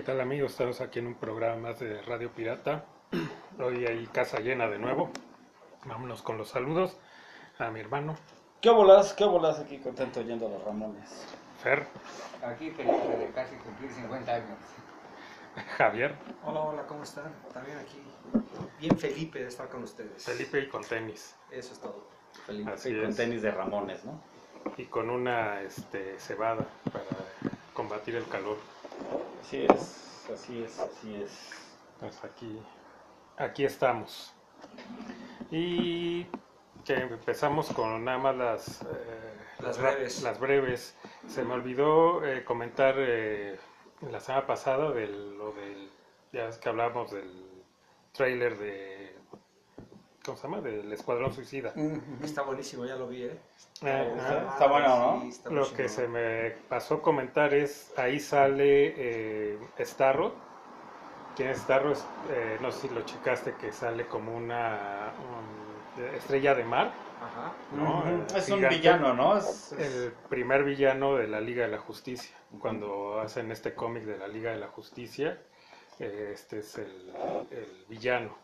¿Qué tal amigos? Estamos aquí en un programa más de Radio Pirata. Hoy hay casa llena de nuevo. Vámonos con los saludos a mi hermano ¿Qué bolas? ¿Qué bolas aquí contento oyendo a los Ramones? Fer, Aquí feliz de casi cumplir 50 años. Javier, Hola, hola, ¿cómo están? También aquí. Bien Felipe de estar con ustedes. Felipe y con tenis. Eso es todo. Felipe Así con es. tenis de Ramones, ¿no? Y con una este, cebada para combatir el calor. Así es, así es, así es. Pues aquí, aquí estamos. Y que empezamos con nada más las, eh, Las breves. las breves. Se me olvidó eh, comentar eh, la semana pasada de lo del, ya ves que hablábamos del trailer de, ¿cómo se llama? Del Escuadrón Suicida. Está buenísimo, ya lo vi, ¿eh? Eh, Está- ajá. está bueno, ¿no? Sí, está muy Lo que se me pasó a comentar es, ahí sale eh, Starro. ¿Quién es Starro? Eh, no sé si lo checaste, que sale como una um, estrella de mar, Ajá. ¿no? Es un villano, ¿no? Es- es- El primer villano de la Liga de la Justicia. Cuando hacen este cómic de la Liga de la Justicia, eh, este es el, el villano,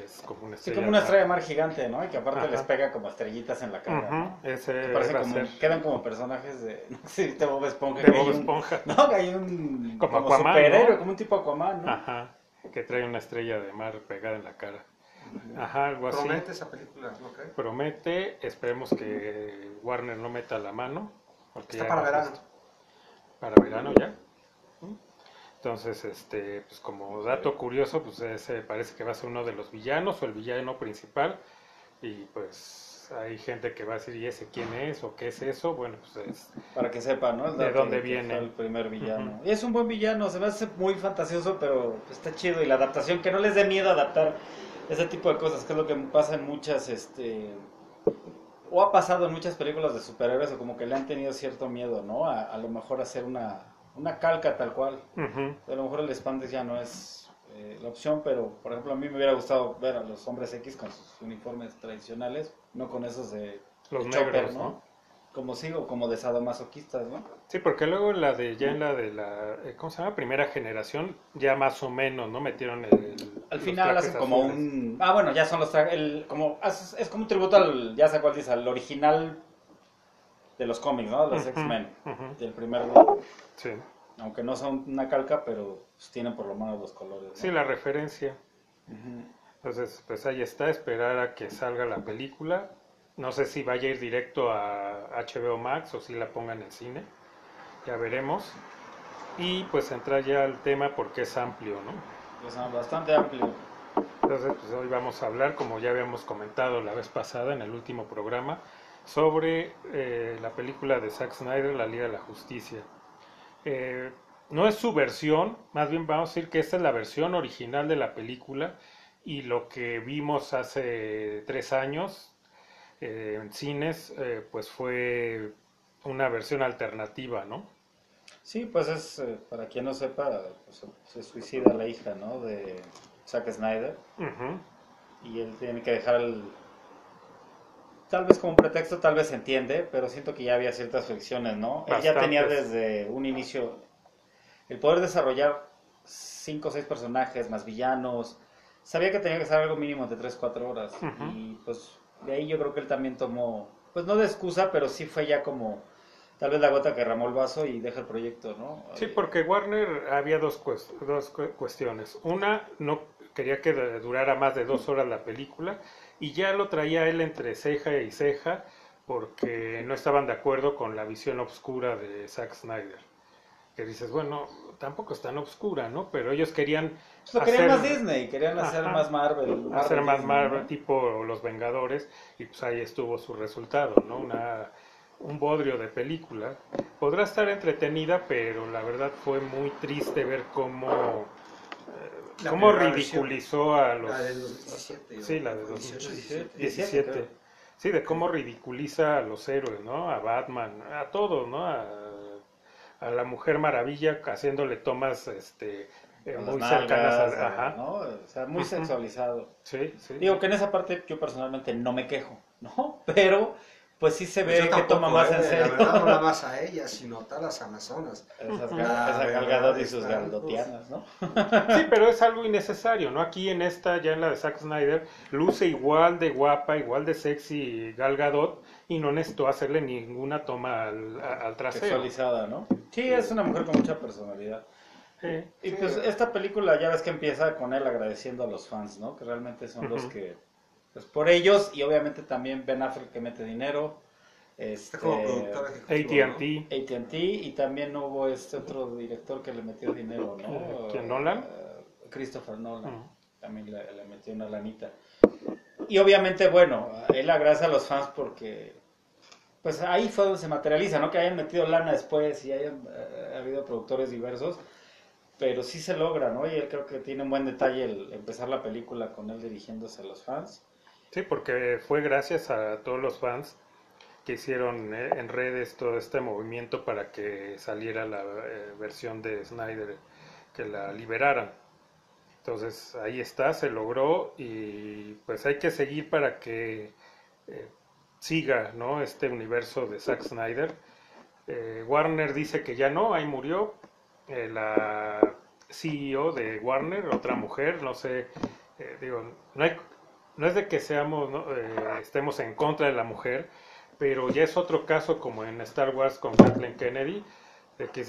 que es como una Sí, estrella como una de mar. estrella de mar gigante, ¿no? Y que aparte Ajá. les pega como estrellitas en la cara, Ujú, ¿no? ese Que parece como, quedan como personajes de, no sé, de Bob Esponja. de Bob hay un- Esponja. No, que hay un Como como, Aquaman, superhéroe, ¿no? como un tipo Aquaman, ¿no? Ajá, que trae una estrella de mar pegada en la cara. Ajá, algo así. Promete esa película, ¿no crees? Promete, esperemos que Warner no meta la mano. porque Está para verano. Para verano ya. Entonces, este, pues como dato curioso, pues ese parece que va a ser uno de los villanos o el villano principal. Y pues hay gente que va a decir, ¿y ese quién es? ¿O qué es eso? Bueno, pues es Para que sepa, ¿no? El ¿De dónde viene? el primer villano. Y es un buen villano, se me hace muy fantasioso, pero está chido. Y la adaptación, que no les dé miedo adaptar ese tipo de cosas, que es lo que pasa en muchas, este... O ha pasado en muchas películas de superhéroes, o como que le han tenido cierto miedo, ¿no? A, a lo mejor hacer una, una calca tal cual. Ujú. A lo mejor el Spandex ya no es eh, la opción, pero por ejemplo a mí me hubiera gustado ver a los hombres X con sus uniformes tradicionales, no con esos de los de Chopper, negros, ¿no? Como sigo, como de sadomasoquistas, ¿no? Sí, porque luego la de ya en la de la, eh, ¿cómo se llama? Primera generación, ya más o menos, ¿no? Metieron el... el- Al final hacen como azules. un... Ah, bueno, ya son los el- Como, es, es como un tributo al... Ya sé cuál dice, al original de los cómics, ¿no? De los Ujú, X-Men, ujú. del primer grupo. Sí. Aunque no son una calca, pero pues, tienen por lo menos los colores, ¿no? Sí, la referencia. Ujú. Entonces, pues ahí está, esperar a que salga la película. No sé si vaya a ir directo a HBO Max o si la ponga en el cine. Ya veremos. Y pues entrar ya al tema porque es amplio, ¿no? Pues, ah, bastante amplio. Entonces, pues hoy vamos a hablar, como ya habíamos comentado la vez pasada en el último programa, sobre eh, la película de Zack Snyder, La Liga de la Justicia. Eh, no es su versión, más bien vamos a decir que esta es la versión original de la película y lo que vimos hace tres años eh, en cines, pues fue una versión alternativa, ¿no? Sí, pues es, para quien no sepa, pues, se suicida la hija, ¿no? De Zack Snyder. Y él tiene que dejar el... Tal vez como un pretexto, tal vez se entiende, pero siento que ya había ciertas fricciones, ¿no? Él ya tenía desde un inicio el poder desarrollar cinco o seis personajes más villanos. Sabía que tenía que ser algo mínimo de 3, 4 horas. Y pues de ahí yo creo que él también tomó, pues no de excusa, pero sí fue ya como tal vez la gota que ramó el vaso y deja el proyecto, ¿no? Sí, porque Warner había dos, cues- dos cu- cuestiones. Una, no quería que durara más de dos horas la película y ya lo traía él entre ceja y ceja porque no estaban de acuerdo con la visión oscura de Zack Snyder. Que dices, bueno, tampoco es tan oscura, ¿no? Pero ellos querían lo querían hacer- más Disney, querían hacer más Marvel. hacer más Disney, Marvel ¿no? tipo Los Vengadores y pues ahí estuvo su resultado, ¿no? Una, un bodrio de película. Podrá estar entretenida, pero la verdad fue muy triste ver cómo, La cómo versión a los... La 2017. Sí, la de o 18, 2017. 17, 17. creo. Sí, de cómo ridiculiza a los héroes, ¿no? A Batman, a todos, ¿no? A, a la Mujer Maravilla haciéndole tomas este, eh, muy cercanas a... Ajá. ¿no? O sea, muy Ujú. sexualizado. Sí, sí. Digo que en esa parte yo personalmente no me quejo, ¿no? Pero pues sí se Pues ve que toma más eh, en serio. La verdad, no nada más a ella, sino a las amazonas. Esas La gal- esa verdad Gal Gadot y sus galdotianas, ¿no? Sí, pero es algo innecesario, ¿no? Aquí en esta, ya en la de Zack Snyder, luce igual de guapa, igual de sexy Gal Gadot y no necesitó hacerle ninguna toma al, a- al trasero. Sexualizada, ¿no? Sí, es una mujer con mucha personalidad. Sí. Y pues esta película ya ves que empieza con él agradeciendo a los fans, ¿no? Que realmente son los que, pues por ellos y obviamente también Ben Affleck que mete dinero, este, como. AT&T, AT&T y también hubo este otro director que le metió dinero, ¿no? ¿quién, Nolan? Eh, Christopher Nolan. Ujú. También le, le metió una lanita. Y obviamente, bueno, él agradece a los fans porque, pues ahí fue donde se materializa, ¿no? Que hayan metido lana después y hayan eh, habido productores diversos. Pero sí se logra, ¿no? Y él creo que tiene un buen detalle el empezar la película con él dirigiéndose a los fans. Sí, porque fue gracias a todos los fans que hicieron eh, en redes todo este movimiento para que saliera la eh, versión de Snyder, que la liberaran. Entonces ahí está, se logró y pues hay que seguir para que eh, siga ¿no? este universo de Zack Snyder. Eh, Warner dice que ya no, ahí murió. La CEO de Warner, otra mujer, no sé, digo, no, hay, no es de que seamos, ¿no? Eh, estemos en contra de la mujer, pero ya es otro caso como en Star Wars con Kathleen Kennedy, de que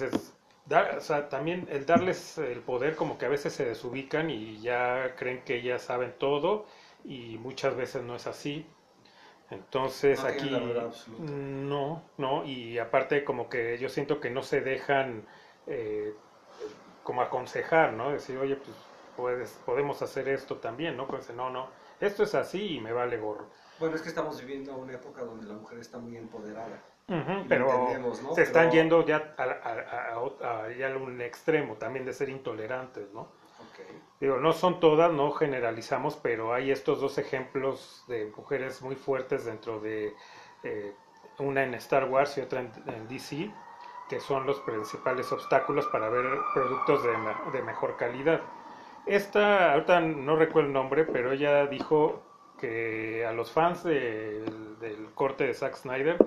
da- o sea, también el darles el poder como que a veces se desubican y ya creen que ellas saben todo y muchas veces no es así. Entonces No aquí no, no, y aparte como que yo siento que no se dejan eh, como aconsejar, ¿no? Decir, oye, pues puedes, podemos hacer esto también, ¿no? Pues no, no, esto es así y me vale gorro. Bueno, es que estamos viviendo una época donde la mujer está muy empoderada. Pero se están yendo ya a, a- ya un extremo también de ser intolerantes, ¿no? Ok. Digo, no son todas, no generalizamos, pero hay estos dos ejemplos de mujeres muy fuertes dentro de eh, una en Star Wars y otra en, en DC, que son los principales obstáculos para ver productos de mejor calidad. Esta, ahorita no recuerdo el nombre, pero ella dijo que a los fans del, corte de Zack Snyder,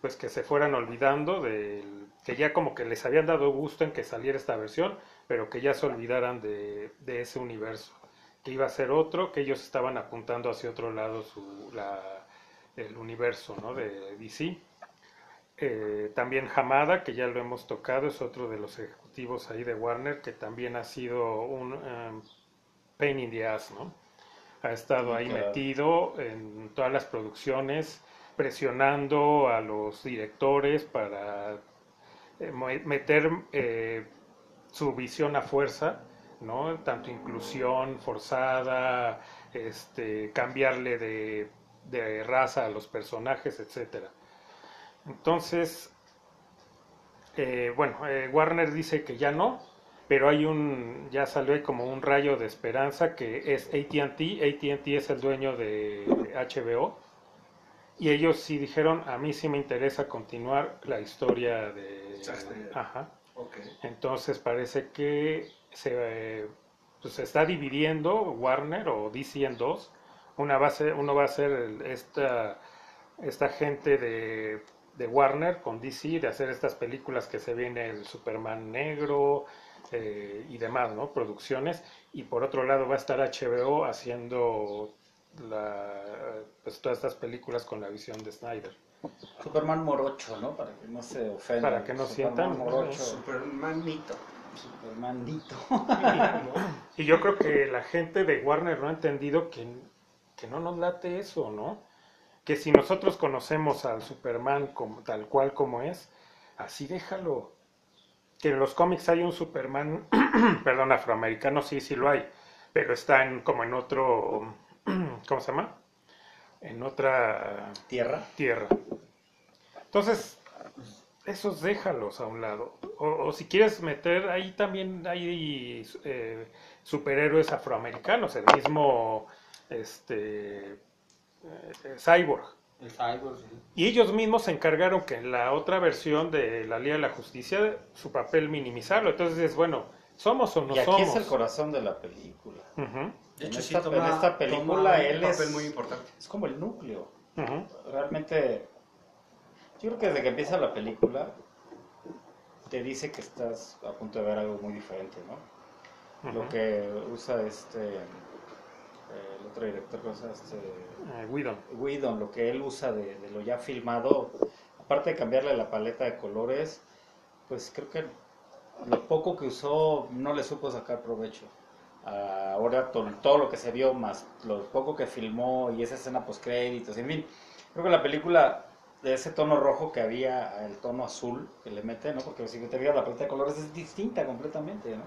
pues que se fueran olvidando del que ya como que les habían dado gusto en que saliera esta versión, pero que ya se olvidaran de, de ese universo, que iba a ser otro, que ellos estaban apuntando hacia otro lado su, la, el universo ¿no? de DC. Eh, también Hamada, que ya lo hemos tocado, es otro de los ahí de Warner, que también ha sido un em, pain in the ass, ¿no? Ha estado ahí Claro. metido en todas las producciones, presionando a los directores para eh, meter eh, su visión a fuerza, ¿no? Tanto inclusión forzada, este, cambiarle de, de raza a los personajes, etcétera. Entonces, eh, bueno, eh, Warner dice que ya no, pero hay un, ya salió como un rayo de esperanza que es AT&T, AT&T es el dueño de HBO, y ellos sí dijeron, a mí sí me interesa continuar la historia de... Ajá. Entonces parece que se, eh, pues, se está dividiendo Warner o DC en dos. Una va a ser, uno va a ser esta, esta gente de, de Warner con DC de hacer estas películas que se viene el Superman negro eh, y demás, ¿no? Producciones. Y por otro lado va a estar HBO haciendo la, pues, todas estas películas con la visión de Snyder. Superman morocho, ¿no? Para que no se ofendan. Para que no Superman sientan, morocho. Supermanito. Supermanito. Y yo creo que la gente de Warner no ha entendido que, que no nos late eso, ¿no? Que si nosotros conocemos al Superman como, tal cual como es, así déjalo. Que en los cómics hay un Superman, perdón, afroamericano, sí, sí lo hay, pero está en, como en otro, ¿cómo se llama? En otra Tierra. tierra. Entonces, esos déjalos a un lado. O, o si quieres meter, ahí también hay eh, superhéroes afroamericanos, el mismo este, eh, Cyborg. El Cyborg, sí. Y ellos mismos se encargaron que en la otra versión de la Liga de la Justicia, su papel minimizarlo. Entonces es bueno, ¿somos o no y aquí somos? es el corazón de la película. De En hecho, sí esta- toma, en esta película toma él un papel es- muy importante. Es como el núcleo. Realmente Yo creo que desde que empieza la película te dice que estás a punto de ver algo muy diferente, ¿no? Lo que usa este el otro director este Eh, Whedon. Whedon, lo que él usa de, de lo ya filmado, aparte de cambiarle la paleta de colores, pues creo que lo poco que usó no le supo sacar provecho. Ah, Ahora to- todo lo que se vio más lo poco que filmó y esa escena post créditos, en fin, creo que la película de ese tono rojo que había el tono azul que le mete, ¿no? Porque si te fijas la paleta de colores es distinta completamente, ¿no?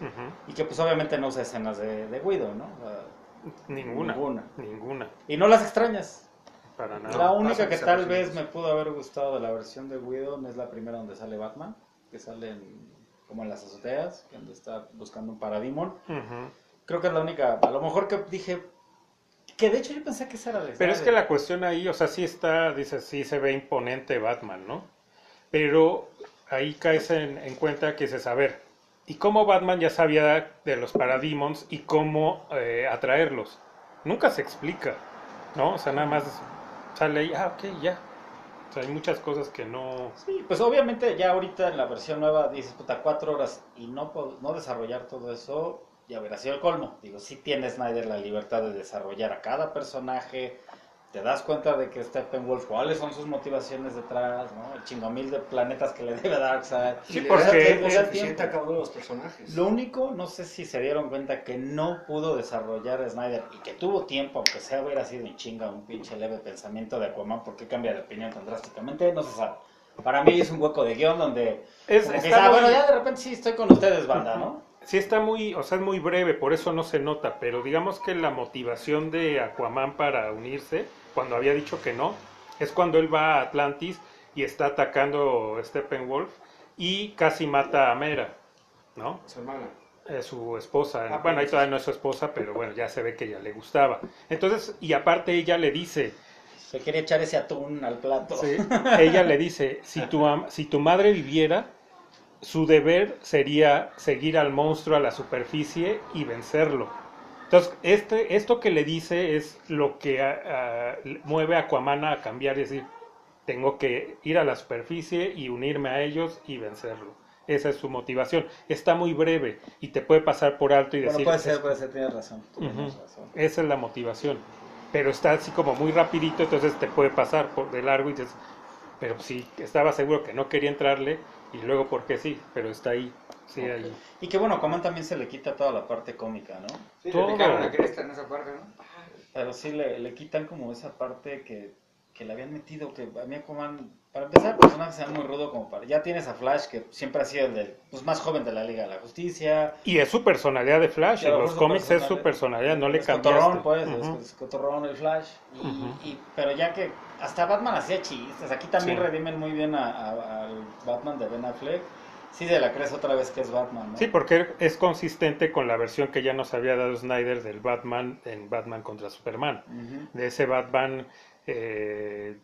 Ujú. Y que pues obviamente no usa escenas de, de Whedon, ¿no? O sea, Ninguna. Ninguna. Ninguna. y no las extrañas, Para la nada. única pasan que tal vez me pudo haber gustado de la versión de Whedon es la primera donde sale Batman, que sale en- como en las azoteas, donde está buscando un parademon. Ujú. Creo que es la única, a lo mejor que dije, que de hecho yo pensé que esa era de Pero es que la cuestión ahí, o sea, sí está, dice, sí se ve imponente Batman, ¿no? Pero ahí caes en, en cuenta que dices, a ver, ¿y cómo Batman ya sabía de los Parademons y cómo eh, atraerlos? Nunca se explica, ¿no? O sea, nada más sale ahí, ah, ok, ya. O sea, hay muchas cosas que no... Sí, pues obviamente ya ahorita en la versión nueva dices, puta, cuatro horas y no, no desarrollar todo eso, ya hubiera sido el colmo. Digo, sí tiene Snyder la libertad de desarrollar a cada personaje, te das cuenta de que Steppenwolf, cuáles son sus motivaciones detrás, ¿no? El chingomil de planetas que le debe Darkseid. Sí, Y porque- suficiente tiempo. a cada uno de los personajes. Lo único, no sé si se dieron cuenta que no pudo desarrollar Snyder y que tuvo tiempo, aunque sea hubiera sido en chinga un pinche leve pensamiento de Aquaman, ¿por qué cambia de opinión tan drásticamente? No se sabe. Para mí es un hueco de guion donde... Es, está muy- bueno, ya de repente sí estoy con ustedes, banda, ¿no? Sí está muy, o sea, es muy breve, por eso no se nota, pero digamos que la motivación de Aquaman para unirse, cuando había dicho que no, es cuando él va a Atlantis y está atacando Steppenwolf y casi mata a Mera, ¿no? Su hermana. Eh, su esposa. Ah, bueno, ahí pues. todavía no es su esposa, pero bueno, ya se ve que ella le gustaba. Entonces, y aparte ella le dice, Se quería echar ese atún al plato. Sí, ella le dice, si tu, am- si tu madre viviera, su deber sería seguir al monstruo a la superficie y vencerlo. Entonces, este, esto que le dice es lo que mueve a Aquaman a cambiar y decir, tengo que ir a la superficie y unirme a ellos y vencerlo. Esa es su motivación. Está muy breve y te puede pasar por alto y Bueno, decir, puede ser, puede ser, tienes razón. tienes razón. esa es la motivación. Pero está así como muy rapidito, entonces te puede pasar por de largo y dices, pero sí, estaba seguro que no quería entrarle y luego porque sí, pero está ahí, sí, ahí. Y que bueno, Aquaman también se le quita toda la parte cómica, ¿no? Sí, Todo. le picaron la cresta en esa parte, ¿no? Pero sí le, le quitan como esa parte que, que le habían metido, que a mí Aquaman, para empezar, el personaje se ve muy rudo como para... Ya tienes a Flash, que siempre ha sido el del, pues, más joven de la Liga de la Justicia. Y es su personalidad de Flash, en los cómics es su personalidad. no le es cambiaste. cotorrón, pues, es- Ujú. es, cotorrón el Flash. Y, y- pero ya que hasta Batman hacía chistes, aquí también Sí. redimen muy bien a- a- al Batman de Ben Affleck. Sí se la crees otra vez que es Batman, ¿no? Sí, porque es consistente con la versión que ya nos había dado Snyder del Batman en Batman contra Superman. De ese Batman eh,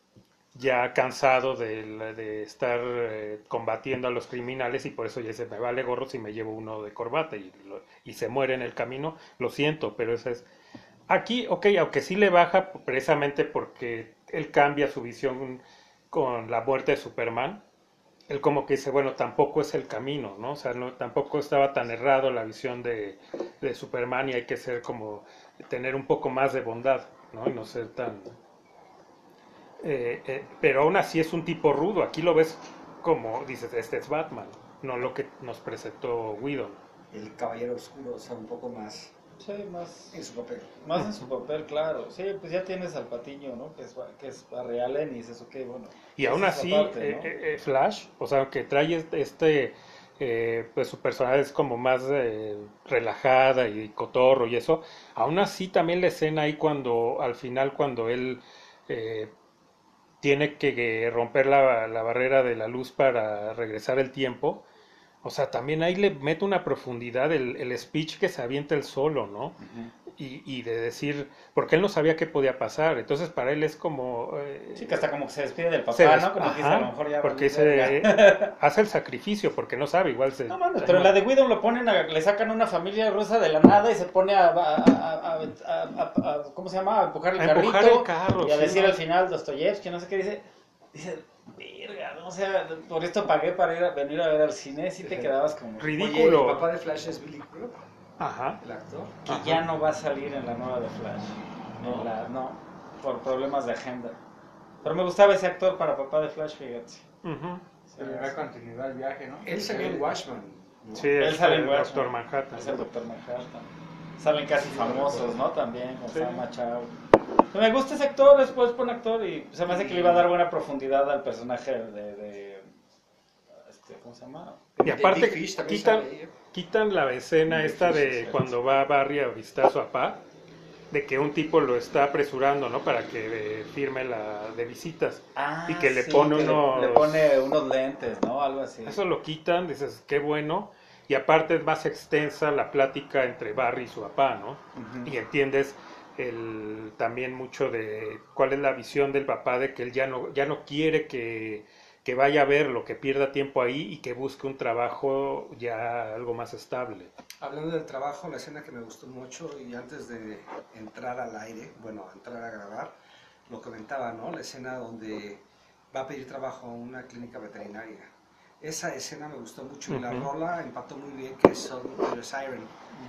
ya cansado de, de estar eh, combatiendo a los criminales y por eso ya se me vale gorro si me llevo uno de corbata y, lo- y se muere en el camino, lo siento, pero ese es... Aquí, ok, aunque sí le baja precisamente porque él cambia su visión con la muerte de Superman, él como que dice, bueno, tampoco es el camino, ¿no? O sea, no, tampoco estaba tan errado la visión de, de Superman y hay que ser como, tener un poco más de bondad, ¿no? Y no ser tan... eh, eh, pero aún así es un tipo rudo, aquí lo ves como, dices, este es Batman, no lo que nos presentó Whedon. El caballero oscuro, o sea, un poco más Sí, más... en su papel. Más en su papel, claro. Sí, pues ya tienes al patiño, ¿no? Que es, que es Barry Allen y dices, ok, bueno. Y aún así, parte, eh, ¿no? eh, eh, Flash, o sea, que trae este, este, eh, pues su personaje es como más eh, relajada y cotorro y eso, aún así también la escena ahí cuando, al final, cuando él eh, tiene que eh, romper la, la barrera de la luz para regresar el tiempo, o sea, también ahí le mete una profundidad el, el speech que se avienta el solo, ¿no? Y, y de decir, porque él no sabía qué podía pasar, entonces para él es como... eh, Sí, que hasta como que se despide del papá, se des- ¿no? Como que dice, ajá, a lo mejor ya... porque se verga. hace el sacrificio porque no sabe igual se No mames, pero en la de Widow lo ponen, a- le sacan una familia rusa de la nada y se pone a, ¿cómo se llama? A empujar el A carrito empujar el carro, y a decir al final Dostoyevsky, no sé qué dice. Dice, O sea, por esto pagué para ir a, venir a ver al cine, si te quedabas como... Ridículo. Oye, el papá de Flash es Billy Crudup, Ajá. el actor. Que Ajá. ya no va a salir en la nueva de Flash. La- no, por problemas de agenda. Pero me gustaba ese actor para papá de Flash, fíjate. Ujú. Se le da continuidad al viaje, ¿no? Él salió en Watchman. ¿no? Sí, Él sale en el Watchmen. Doctor Manhattan. Es el Doctor Manhattan. Salen casi famosos, ¿no? También, con Sí. Salma Chao. Me gusta ese actor, es pues buen actor y se me hace que le iba a dar buena profundidad al personaje de... de- este, ¿Cómo se llama? Y aparte, Fish quitan, ¿eh? quitan la escena esta Fish, de cuando va Barry a visitar a su papá, de que un tipo lo está apresurando, ¿no? Para que eh, firme la de visitas. Ah, Y que le sí, pone que unos- Le, pone unos lentes, ¿no? Algo así. Eso lo quitan, dices, qué bueno. Y aparte es más extensa la plática entre Barry y su papá, ¿no? Y entiendes el, también mucho de cuál es la visión del papá de que él ya no, ya no quiere que, que vaya a verlo, que pierda tiempo ahí y que busque un trabajo ya algo más estable. Hablando del trabajo, la escena que me gustó mucho y antes de entrar al aire, bueno, entrar a grabar, lo comentaba, ¿no? La escena donde va a pedir trabajo a una clínica veterinaria. Esa escena me gustó mucho y la rola empató muy bien, que es the Siren,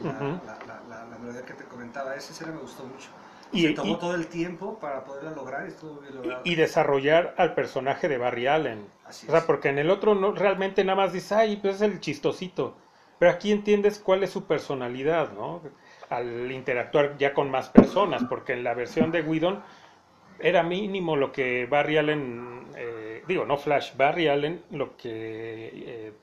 la, la- la- la- la melodía que te comentaba. Esa escena me gustó mucho. Y- Se tomó y- todo el tiempo para poderla lograr y estuvo bien logrado. Y, y desarrollar al personaje de Barry Allen. Así O sea, es. porque en el otro no realmente nada más dices, ay, pues es el chistosito. Pero aquí entiendes cuál es su personalidad, ¿no? Al interactuar ya con más personas, porque en la versión de Whedon era mínimo lo que Barry Allen, eh, digo, no Flash, Barry Allen lo que eh,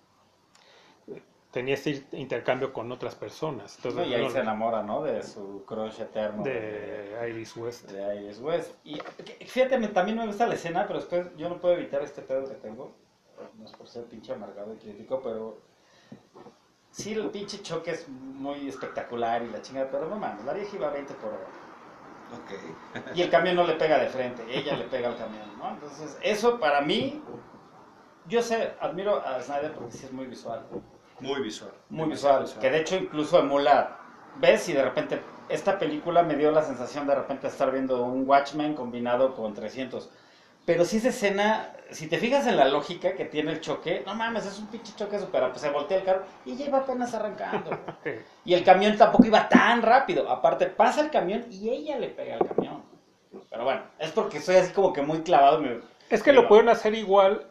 tenía este intercambio con otras personas. No, y ahí no, se enamora, ¿no? De su crush eterno. de Iris West. de Iris West. Y fíjate, también me gusta la escena, pero después yo no puedo evitar este pedo que tengo. No es por ser pinche amargado y crítico, pero sí, el pinche choque es muy espectacular y la chingada, pero no mames, la vieja iba a 20 por hora. Ok. Y el camión no le pega de frente, ella le pega al camión, ¿no? Entonces, eso para mí, yo sé, admiro a Snyder porque sí es muy visual. Muy visual. Muy visual, que de hecho incluso emula, ves y de repente esta película me dio la sensación de repente estar viendo un Watchmen combinado con 300. Pero si esa escena, si te fijas en la lógica que tiene el choque, no mames, es un pinche choque super, pues se voltea el carro y ya iba apenas arrancando. Y el camión tampoco iba tan rápido. Aparte, pasa el camión y ella le pega al camión. Pero bueno, es porque soy así como que muy clavado. me- Es que lo pueden hacer igual,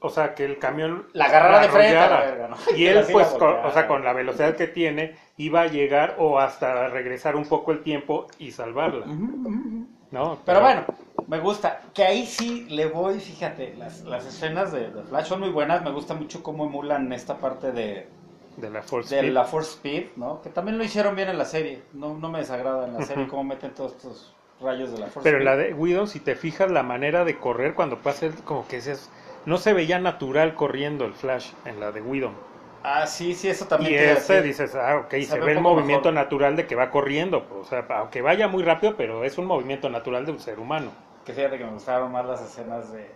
o sea, que el camión La agarrara de frente a la verga, ¿no? Y él, pues, con, o sea, con la velocidad que tiene, iba a llegar o hasta regresar un poco el tiempo y salvarla, Ujú, ujú, ujú. ¿No? Pero bueno, me gusta. Que ahí sí le voy, fíjate, las, las escenas de, de Flash son muy buenas. Me gusta mucho cómo emulan esta parte de, de la Force de Speed. la Force Speed, ¿no? Que también lo hicieron bien en la serie. No, no me desagrada en la serie cómo meten todos estos rayos de la Force Pero Speed. la de Whedon, si te fijas, la manera de correr cuando pasa, como que es, no se veía natural corriendo el Flash en la de Whedon. Ah, sí, sí, eso también. Y ese dices, ah, ok, se, ve el movimiento mejor. natural de que va corriendo, o sea, aunque vaya muy rápido, pero es un movimiento natural de un ser humano. Que fíjate que me gustaron más las escenas de,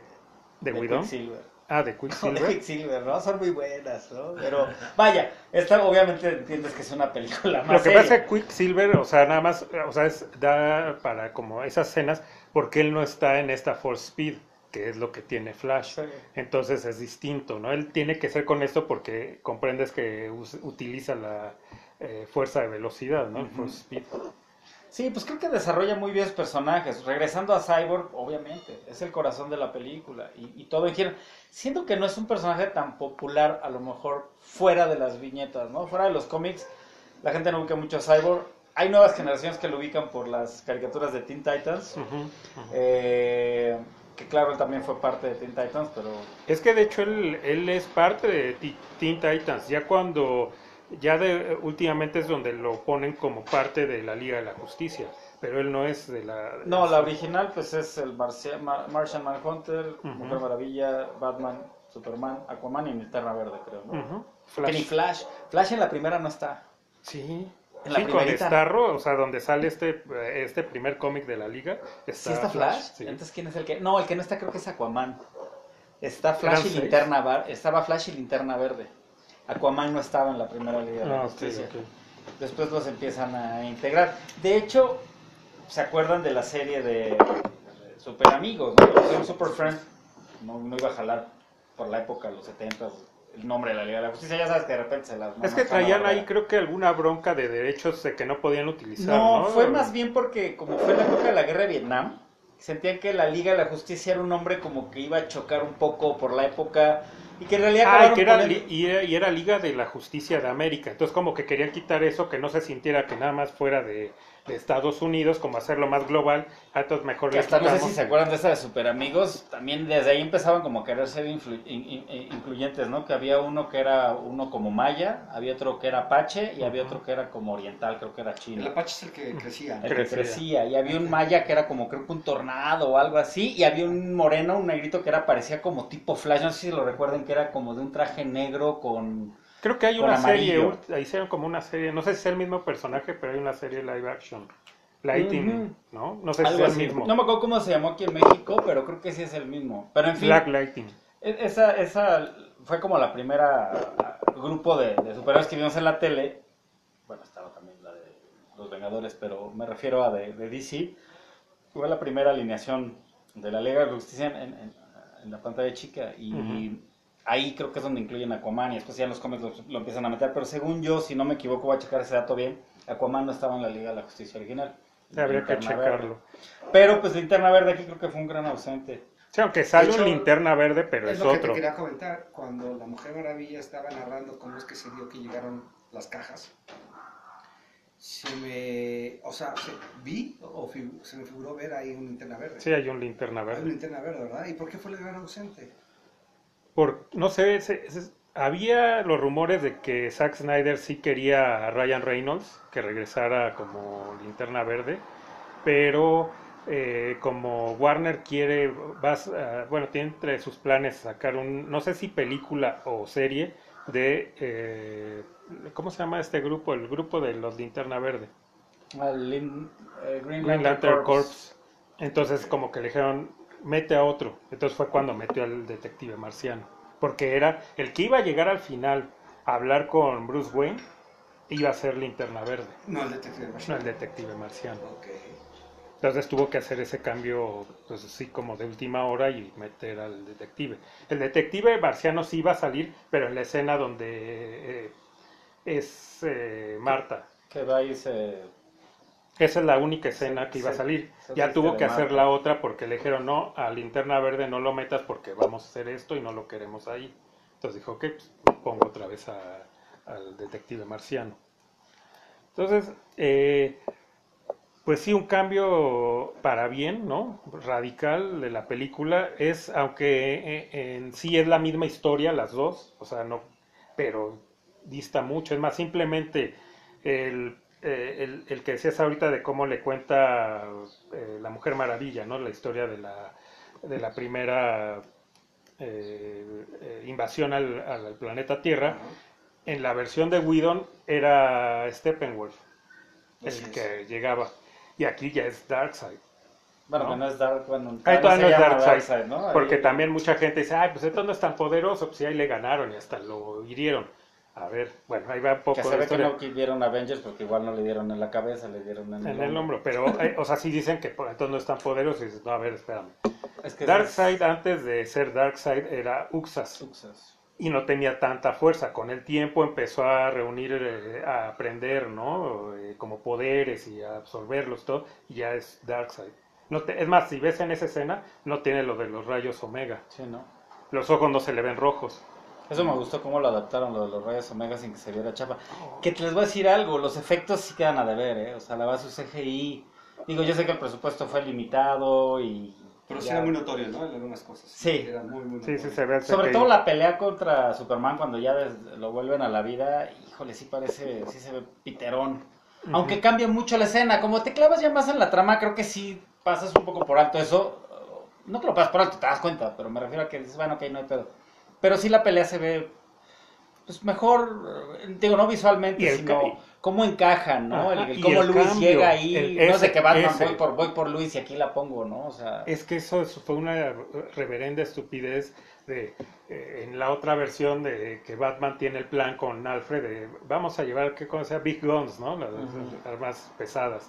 ¿De Whedon? Quicksilver. Ah, de de Quicksilver. Quicksilver, ¿no? Son muy buenas, ¿no? Pero, vaya, esta obviamente entiendes que es una película más Lo que seria. pasa es que Quicksilver, o sea, nada más, o sea, es, da para como esas escenas porque él no está en esta Force Speed, que es lo que tiene Flash. Sí. Entonces es distinto, ¿no? Él tiene que ser con esto porque comprendes que utiliza la eh, fuerza de velocidad, ¿no? El. Force Speed. Sí, pues creo que desarrolla muy bien los personajes. Regresando a Cyborg, obviamente, es el corazón de la película y, y todo en general. Siento que no es un personaje tan popular, a lo mejor fuera de las viñetas, ¿no? Fuera de los cómics, la gente no ubica mucho a Cyborg. Hay nuevas generaciones que lo ubican por las caricaturas de Teen Titans. Ujú. eh, que claro, él también fue parte de Teen Titans, pero Es que de hecho él, él es parte de Teen Titans, ya cuando, ya de, últimamente es donde lo ponen como parte de la Liga de la Justicia, pero él no es de la... No, la original pues es el Marcia- Ma- Martian Manhunter, Ujú. Mujer Maravilla, Batman, Superman, Aquaman y Linterna Verde, creo, ¿no? Ni Flash. Flash. Flash en la primera no está. Sí. En la sí, con primerita. Starro, o sea, donde sale este, eh, este primer cómic de la liga, está, ¿Sí está Flash? sí. Entonces, ¿quién es el que...? No, el que no está creo que es Aquaman. Está Flash y seis. Linterna Var- Estaba Flash y Linterna Verde. Aquaman no estaba en la primera Liga de la Ah, ok, Justicia. ok. Después los empiezan a integrar. De hecho, ¿se acuerdan de la serie de, Super Amigos? ¿no? Super Friend no, no iba a jalar. por la época, los 70, el nombre de la Liga de la Justicia, ya sabes que de repente se las Es que traían ahí creo que alguna bronca de derechos de que no podían utilizar, ¿no? No, fue más bien porque como fue la época de la guerra de Vietnam, sentían que la Liga de la Justicia era un nombre como que iba a chocar un poco por la época y que en realidad Ah, que era, poniendo- y, era, y era Liga de la Justicia de América. Entonces como que querían quitar eso, que no se sintiera que nada más fuera de, de Estados Unidos, como hacerlo más global. Ah, entonces mejor Que hasta no sé si se acuerdan de esa de Super Amigos, también desde ahí empezaban como a querer ser influ- in- in- in- incluyentes, ¿no? Que había uno que era uno como maya, había otro que era apache y había otro que era como oriental, creo que era El chino. Apache es el que crecía. El que Crecía. crecía, y había un maya que era como creo que un tornado o algo así, y había un moreno, un negrito que era parecía como tipo Flash, no sé si lo recuerden, que era como de un traje negro con... Creo que hay una serie, amarillo. ult- hicieron como una serie, no sé si es el mismo personaje, pero hay una serie live action. Lighting. ¿no? No sé si Algo es el así. mismo. No me acuerdo cómo se llamó aquí en México, pero creo que sí es el mismo. Pero en fin, Black Lighting. E- Esa, esa fue como la primera grupo de, de superhéroes que vimos en la tele. Bueno, estaba también la de Los Vengadores, pero me refiero a de, de DC. Fue la primera alineación de la Liga de Justicia en, en- en la pantalla chica. Y Ujú. Ahí creo que es donde incluyen a Aquaman y después ya en los cómics lo, lo empiezan a meter. Pero según yo, si no me equivoco, voy a checar ese dato bien. Aquaman no estaba en la Liga de la Justicia original. Habría que checarlo. Verde. Pero pues Linterna Verde aquí creo que fue un gran ausente. Sí, aunque sale hecho, un linterna verde, pero es es, lo que otro. te quería comentar. Cuando la Mujer Maravilla estaba narrando cómo es que se dio que llegaron las cajas, se me. O sea, se- vi o se me figuró ver ahí un linterna verde. Sí, hay un linterna Hay un verde. linterna verde, ¿verdad? ¿Y por qué fue el gran ausente? Por, no sé, se- se- había los rumores de que Zack Snyder sí quería a Ryan Reynolds que regresara como linterna verde, pero eh, como Warner quiere, vas, a- bueno, tiene entre sus planes sacar un, no sé si película o serie de, eh, ¿cómo se llama este grupo? El grupo de los linterna verde. Lin- eh, Green, Green Lantern Lantern Corps. Corps. Entonces como que le dijeron, mete a otro. Entonces fue cuando metió al detective marciano. Porque era el que iba a llegar al final a hablar con Bruce Wayne, iba a ser linterna verde, No, el detective no Marshall. el detective marciano. Ok. Entonces tuvo que hacer ese cambio, pues así como de última hora y meter al detective. El detective marciano sí iba a salir, pero en la escena donde eh, es eh, Marta. Que va y se... Esa es la única escena que iba a salir. Ya tuvo que hacer la otra porque le dijeron, no, a Linterna Verde no lo metas porque vamos a hacer esto y no lo queremos ahí. Entonces dijo, ok, pues pongo otra vez a- al detective marciano. Entonces, eh, pues sí, un cambio para bien, ¿no? Radical de la película. Es, aunque eh, en sí es la misma historia, las dos, o sea, no, pero dista mucho. Es más, simplemente el, eh, el, el que decías ahorita de cómo le cuenta eh, la Mujer Maravilla, ¿no? La historia de la, de la primera eh, eh, invasión al, al planeta Tierra. En la versión de Whedon era Steppenwolf el que llegaba. Y aquí ya es Darkseid. Bueno, ¿no? que no es Dark, bueno, Ahí todavía no se es Darkseid. ¿no? Porque Ahí- también mucha gente dice, ay, pues entonces no es tan poderoso, pues ahí le ganaron y hasta lo hirieron. A ver, bueno, ahí va un poco Que se ve que no dieron Avengers porque igual no le dieron en la cabeza, le dieron en, En el hombro, pero, eh, o sea, sí dicen que por entonces no es tan poderoso y dices, no, a ver, espérame. Es que Darkseid, antes de ser Darkseid, era Uxas Success. y no tenía tanta fuerza. Con el tiempo empezó a reunir, eh, a aprender, ¿no? Eh, como poderes y a absorberlos, todo, y ya es Darkseid. No te- es más, si ves en esa escena, no tiene lo de los rayos Omega. Sí, ¿no? Los ojos no se le ven rojos. Eso me gustó cómo lo adaptaron, lo de los rayos omega sin que se viera chapa. Que te les voy a decir algo, los efectos sí quedan a deber, ¿eh? O sea, la base CGI. Digo, yo sé que el presupuesto fue limitado y... Pero sí ya- era muy notorio, ¿no? En algunas cosas. Sí. Era muy, muy Sí, notorio. sí, se ve. Sobre todo la pelea contra Superman cuando ya lo vuelven a la vida, híjole, sí parece, sí se ve piterón. Aunque cambia mucho la escena, como te clavas ya más en la trama, creo que sí pasas un poco por alto eso. No que lo pasas por alto, te das cuenta, pero me refiero a que dices, bueno, ok, no hay pedo. Pero sí la pelea se ve, pues mejor, digo, no visualmente, el sino cómo encajan, ¿no? Ajá, el, cómo Luis cambio, llega ahí, no es de que Batman ese. voy por, voy por Luis y aquí la pongo, ¿no? O sea, Es que eso es- fue una reverenda estupidez de eh, en la otra versión de que Batman tiene el plan con Alfred de vamos a llevar qué cosa Big Guns, ¿no? Las armas pesadas.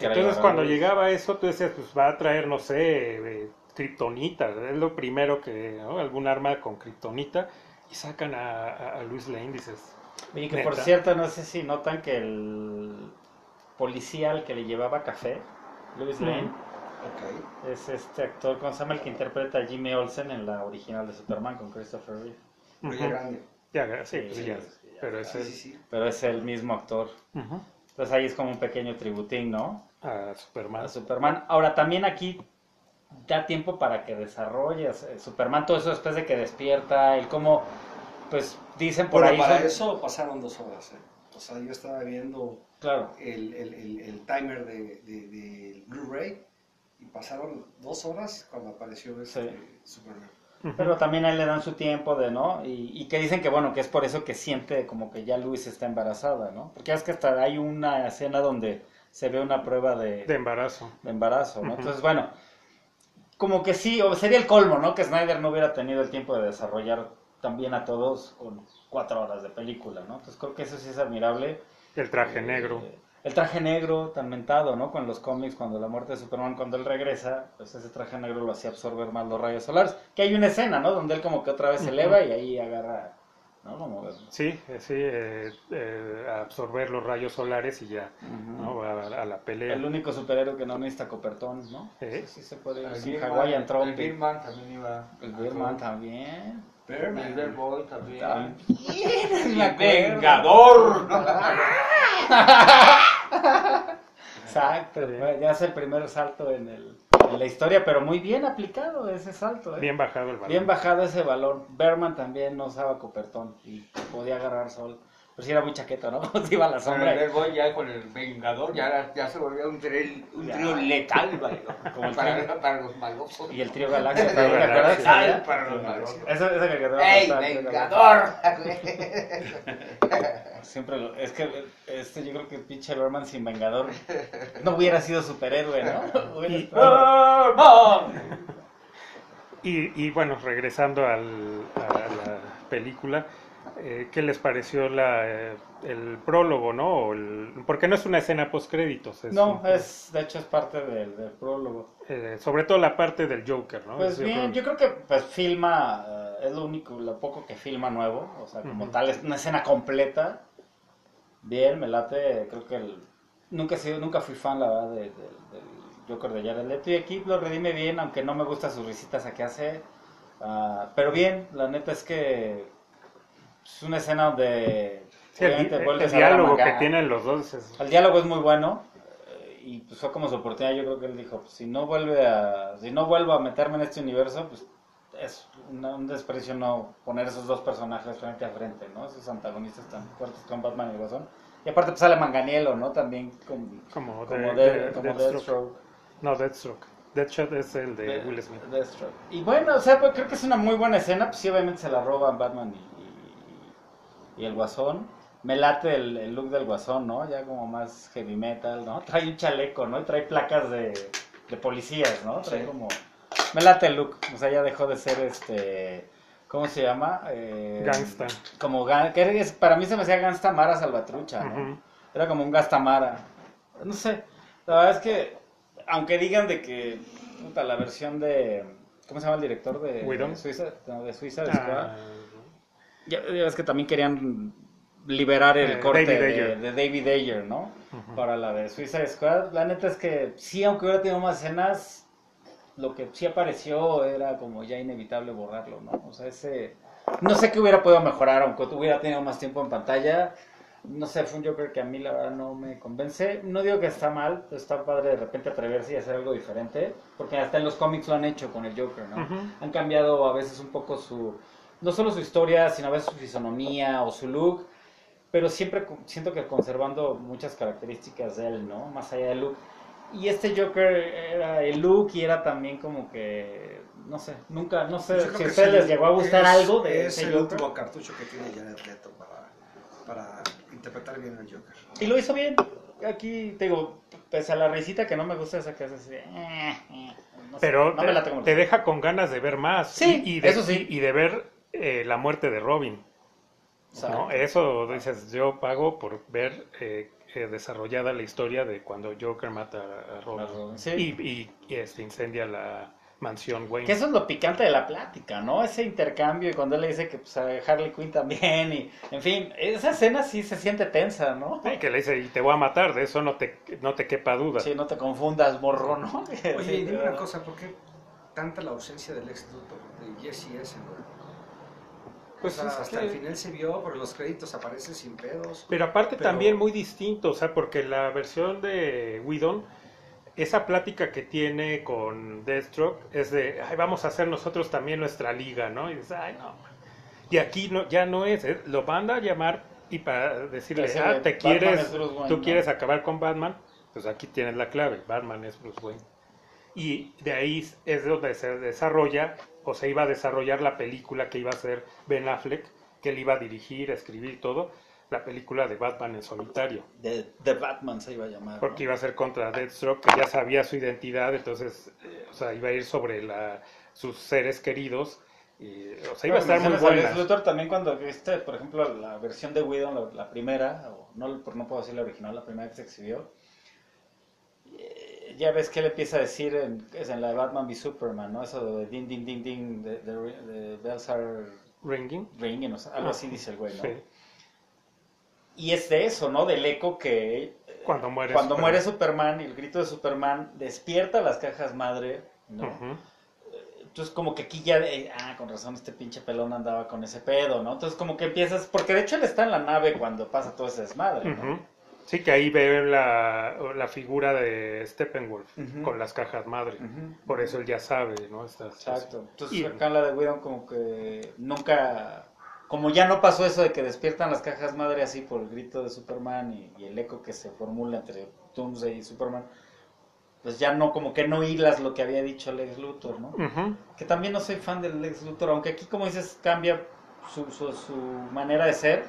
Entonces cuando llegaba eso tú decías pues va a traer no sé eh, kriptonita, es lo primero que, ¿no? Algún arma con kriptonita y sacan a, a, a Luis Lane, dices, Oye, que por Neta. cierto, no sé si notan que el policía al que le llevaba café, Louis Mm. Lane, Ok. es este actor, ¿cómo se llama? El que interpreta a Jimmy Olsen en la original de Superman con Christopher Reeve. Muy Ujú. grande. ya, sí, pues Sí, ya, sí, ya. pero es Sí, el, sí, sí. Pero es el mismo actor. ujú, Entonces ahí es como un pequeño tributín, ¿no? a Superman. A Superman. Ahora también aquí da tiempo para que desarrolles eh, Superman, todo eso después de que despierta, el cómo, pues dicen por Bueno, ahí. para son- eso pasaron dos horas. ¿eh? O sea, yo estaba viendo Claro. el, el, el, el timer de, de, del Blu-ray y pasaron dos horas cuando apareció este Superman. Ujú. Pero también a él le dan su tiempo de, ¿no? Y, y que dicen que, bueno, que es por eso que siente como que ya Luis está embarazada, ¿no? Porque es que hasta hay una escena donde se ve una prueba de, de embarazo. de embarazo. Entonces, bueno, como que sí, o sería el colmo, ¿no? Que Snyder no hubiera tenido el tiempo de desarrollar también a todos con cuatro horas de película, ¿no? Entonces creo que eso sí es admirable. El traje negro. Eh, el traje negro tan mentado, ¿no? Con los cómics, cuando la muerte de Superman, cuando él regresa, pues ese traje negro lo hacía absorber más los rayos solares. Que hay una escena, ¿no? Donde él como que otra vez se eleva y ahí agarra, ¿no? Como... Sí, eh, sí, eh, eh, absorber los rayos solares y ya. ¿no? A, a la pelea. El único superhéroe que no necesita copertón, ¿no? ¿Eh? Sí, sí se puede ir El Birman- Hawaiian El Tropic. Birman también iba. El Birman también. El Bear Boy también. También. Y Vengador. Exacto, Sí. ya es el primer salto en, el, en la historia, pero muy bien aplicado ese salto. ¿eh? Bien bajado el balón. Bien bajado ese balón. Berman también no usaba copertón y podía agarrar sol. Pero sí era muy chaqueto, ¿no? Se iba a la el sombra. Bear Boy ya con el Vengador ya, ya se volvía un trío, un trío letal, ¿vale? Como el para, trío. para los malosos. Y el trío Galaxia, El. Sí, Letal para los malosos. Esa, esa caricatura me ¡Ey, el. Vengador! Siempre lo, es que este, yo creo que pinche Berman sin Vengador no hubiera sido superhéroe, ¿no? Hubiera. Y, y bueno, regresando al, a la película, eh, ¿qué les pareció la, eh, el prólogo, no? O el- porque no es una escena post-créditos. No, es, de hecho es parte del, del prólogo. eh, sobre todo la parte del Joker, ¿no? Pues Es, yo bien, yo creo que pues filma, eh, es lo único, lo poco que filma nuevo, o sea, como tal, es una escena completa. Bien, me late, creo que el, nunca he sido, nunca fui fan, la verdad, de- de- del Joker de Jared Leto y aquí lo redime bien, aunque no me gustan sus risitas a que hace, ah, pero bien, la neta es que es una escena donde Sí, el, diálogo que tienen los dos es... el diálogo es muy bueno eh, y pues fue como su oportunidad. Yo creo que él dijo, pues, si no vuelve a, si no vuelvo a meterme en este universo, pues es una- un desprecio no poner esos dos personajes frente a frente, ¿no? Esos antagonistas tan fuertes con Batman y Guasón. Y aparte pues sale Manganiello, ¿no? También con- Como, como, de- de- de- como Deathstroke. Deathstroke. No, Deathstroke. Deathshot es el de, De- Will Smith. Deathstroke. Y bueno, o sea, pues, creo que es una muy buena escena. Pues sí, obviamente se la roban Batman y, y- el Guasón. Me late el, el look del Guasón, ¿no? Ya como más heavy metal, ¿no? Trae un chaleco, ¿no? Y trae placas de, de policías, ¿no? Trae Sí. como... Me late el look. O sea, ya dejó de ser este... ¿Cómo se llama? Eh, Gangsta. Como gan- que para mí se me hacía Gangsta Mara Salvatrucha, ¿no? Era como un Gastamara. No sé. La verdad es que, aunque digan de que puta, la versión de. ¿Cómo se llama el director de, de Suiza? No, de Suiza de Ah, Squad. Ya, ya ves que también querían liberar el Eh, corte David de, David Ayer, ¿no? Para la de Suiza Squad. La neta es que sí, aunque hubiera tenido más escenas, lo que sí apareció era como ya inevitable borrarlo, ¿no? O sea, ese... No sé qué hubiera podido mejorar, aunque hubiera tenido más tiempo en pantalla. No sé, fue un Joker que a mí la verdad no me convence. No digo que está mal, pero está padre de repente atreverse y hacer algo diferente, porque hasta en los cómics lo han hecho con el Joker, ¿no? Han cambiado a veces un poco su, no solo su historia, sino a veces su fisonomía o su look, pero siempre siento que conservando muchas características de él, ¿no? Más allá del look. Y este Joker era el look y era también como que, no sé, nunca, no sé si a ustedes sí, les llegó a gustar es- algo de Es ese el Joker. último cartucho que tiene Jared Leto para, para interpretar bien al Joker. Y lo hizo bien. Aquí, te digo, pese a la risita que no me gusta esa que hace así. de, eh, eh, no sé, Pero no me late como te, te deja con ganas de ver más. Sí, y, y de, eso sí. Y, y de ver eh, la muerte de Robin. ¿no? Eso dices, yo pago por ver eh, eh, desarrollada la historia de cuando Joker mata a Robin. A Robin, sí. Y, y- y, este, incendia la, mansión Wayne. Que eso es lo picante de la plática, ¿no? Ese intercambio y cuando él le dice que pues, a Harley Quinn también y, en fin, esa escena sí se siente tensa, ¿no? Sí, que le dice, y te voy a matar, de eso no te, no te quepa duda. Sí, no te confundas, morro, ¿no? Oye, Sí, dime pero- una cosa, ¿por qué tanta la ausencia del ex de Jesse Eisenberg? Pues O sea, es hasta que- el final se vio, pero los créditos aparecen sin pedos. Pero aparte Pero- también muy distinto, o sea, porque la versión de Whedon, esa plática que tiene con Deathstroke es de, ay, vamos a hacer nosotros también nuestra liga, ¿no? Y dices, ay, no. Y aquí no, ya no es, ¿eh? lo van a llamar y para decirle, ah, te Batman quieres, Wayne, tú ¿no? quieres acabar con Batman, pues aquí tienes la clave, Batman es Bruce Wayne. Y de ahí es donde se desarrolla, o se iba a desarrollar la película que iba a ser Ben Affleck, que él iba a dirigir, a escribir todo, la película de Batman en solitario. De, de Batman se iba a llamar. ¿no? Porque iba a ser contra Deathstroke, que ya sabía su identidad, entonces, eh, o sea, iba a ir sobre la, sus seres queridos. Y, o sea, iba a estar muy buena. Luthor también cuando viste, por ejemplo, la versión de Whedon, la, la primera, o no, por no puedo decir la original, la primera que se exhibió, ya ves que él empieza a decir en, es en la de Batman v Superman, ¿no? Eso de din, din, din, din, de, de, de bells are Ringing. ringing, o sea, algo así dice el güey, ¿no? Sí. Y es de eso, ¿no? Del eco que eh, Cuando muere cuando Superman. muere Superman y el grito de Superman despierta las cajas madre, ¿no? Entonces como que aquí ya, de, ah, con razón este pinche pelón andaba con ese pedo, ¿no? Entonces como que empiezas, porque de hecho él está en la nave cuando pasa todo ese desmadre, ¿no? Sí, que ahí ve la, la figura de Steppenwolf Ujú. con las cajas madre. Ujú. Por eso él ya sabe, ¿no? Estas Exacto. Entonces Y- acá en la de Whedon como que nunca, como ya no pasó eso de que despiertan las cajas madre así por el grito de Superman y, y el eco que se formula entre Doomsday y Superman, pues ya no, como que no hilas lo que había dicho Lex Luthor, ¿no? Ujú. Que también no soy fan del Lex Luthor, aunque aquí como dices cambia su, su, su manera de ser,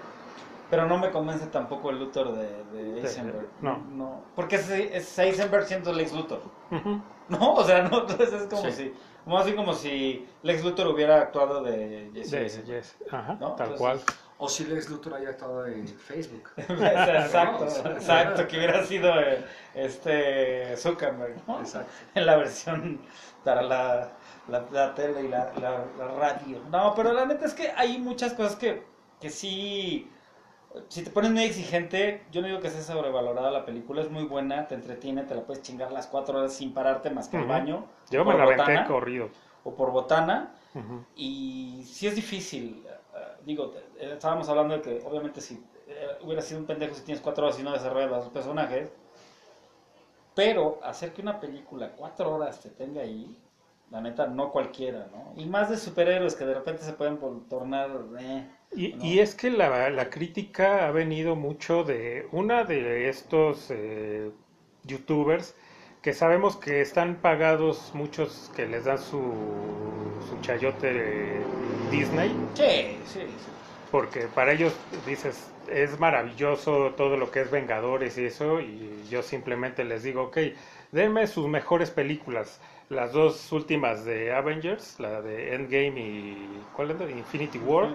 pero no me convence tampoco el Luthor de, de Eisenberg. no. Porque es, es Eisenberg siendo Lex Luthor. Ujú. No, o sea, no, entonces es como Sí. si, como así como si Lex Luthor hubiera actuado de Jesse De- yes. Ajá, ¿No? tal Entonces- cual. O si Lex Luthor haya estado en Facebook. exacto, No. exacto, que hubiera sido eh, este Zuckerberg, ¿no? Exacto. en la versión para la, la, la tele y la, la- la radio. No, pero la neta es que hay muchas cosas que, que sí, si te pones muy exigente, yo no digo que sea sobrevalorada la película, es muy buena, te entretiene, te la puedes chingar las cuatro horas sin pararte más que al Ujú. baño. Yo me por la aventé corrido. O por botana. Y sí es difícil. eh, digo, eh, estábamos hablando de que obviamente si hubiera sido un pendejo si tienes cuatro horas y no desarrollas los personajes. Pero hacer que una película cuatro horas te tenga ahí, la neta, no cualquiera, ¿no? Y más de superhéroes que de repente se pueden tornar... eh, Y, ¿no? y es que la, la crítica ha venido mucho de una de estos eh, youtubers que sabemos que están pagados muchos que les dan su, su chayote de Disney, Sí, sí, sí. porque para ellos dices, es maravilloso todo lo que es Vengadores y eso, y yo simplemente les digo, ok, denme sus mejores películas, las dos últimas de Avengers, la de Endgame y ¿cuál es? la? Infinity War.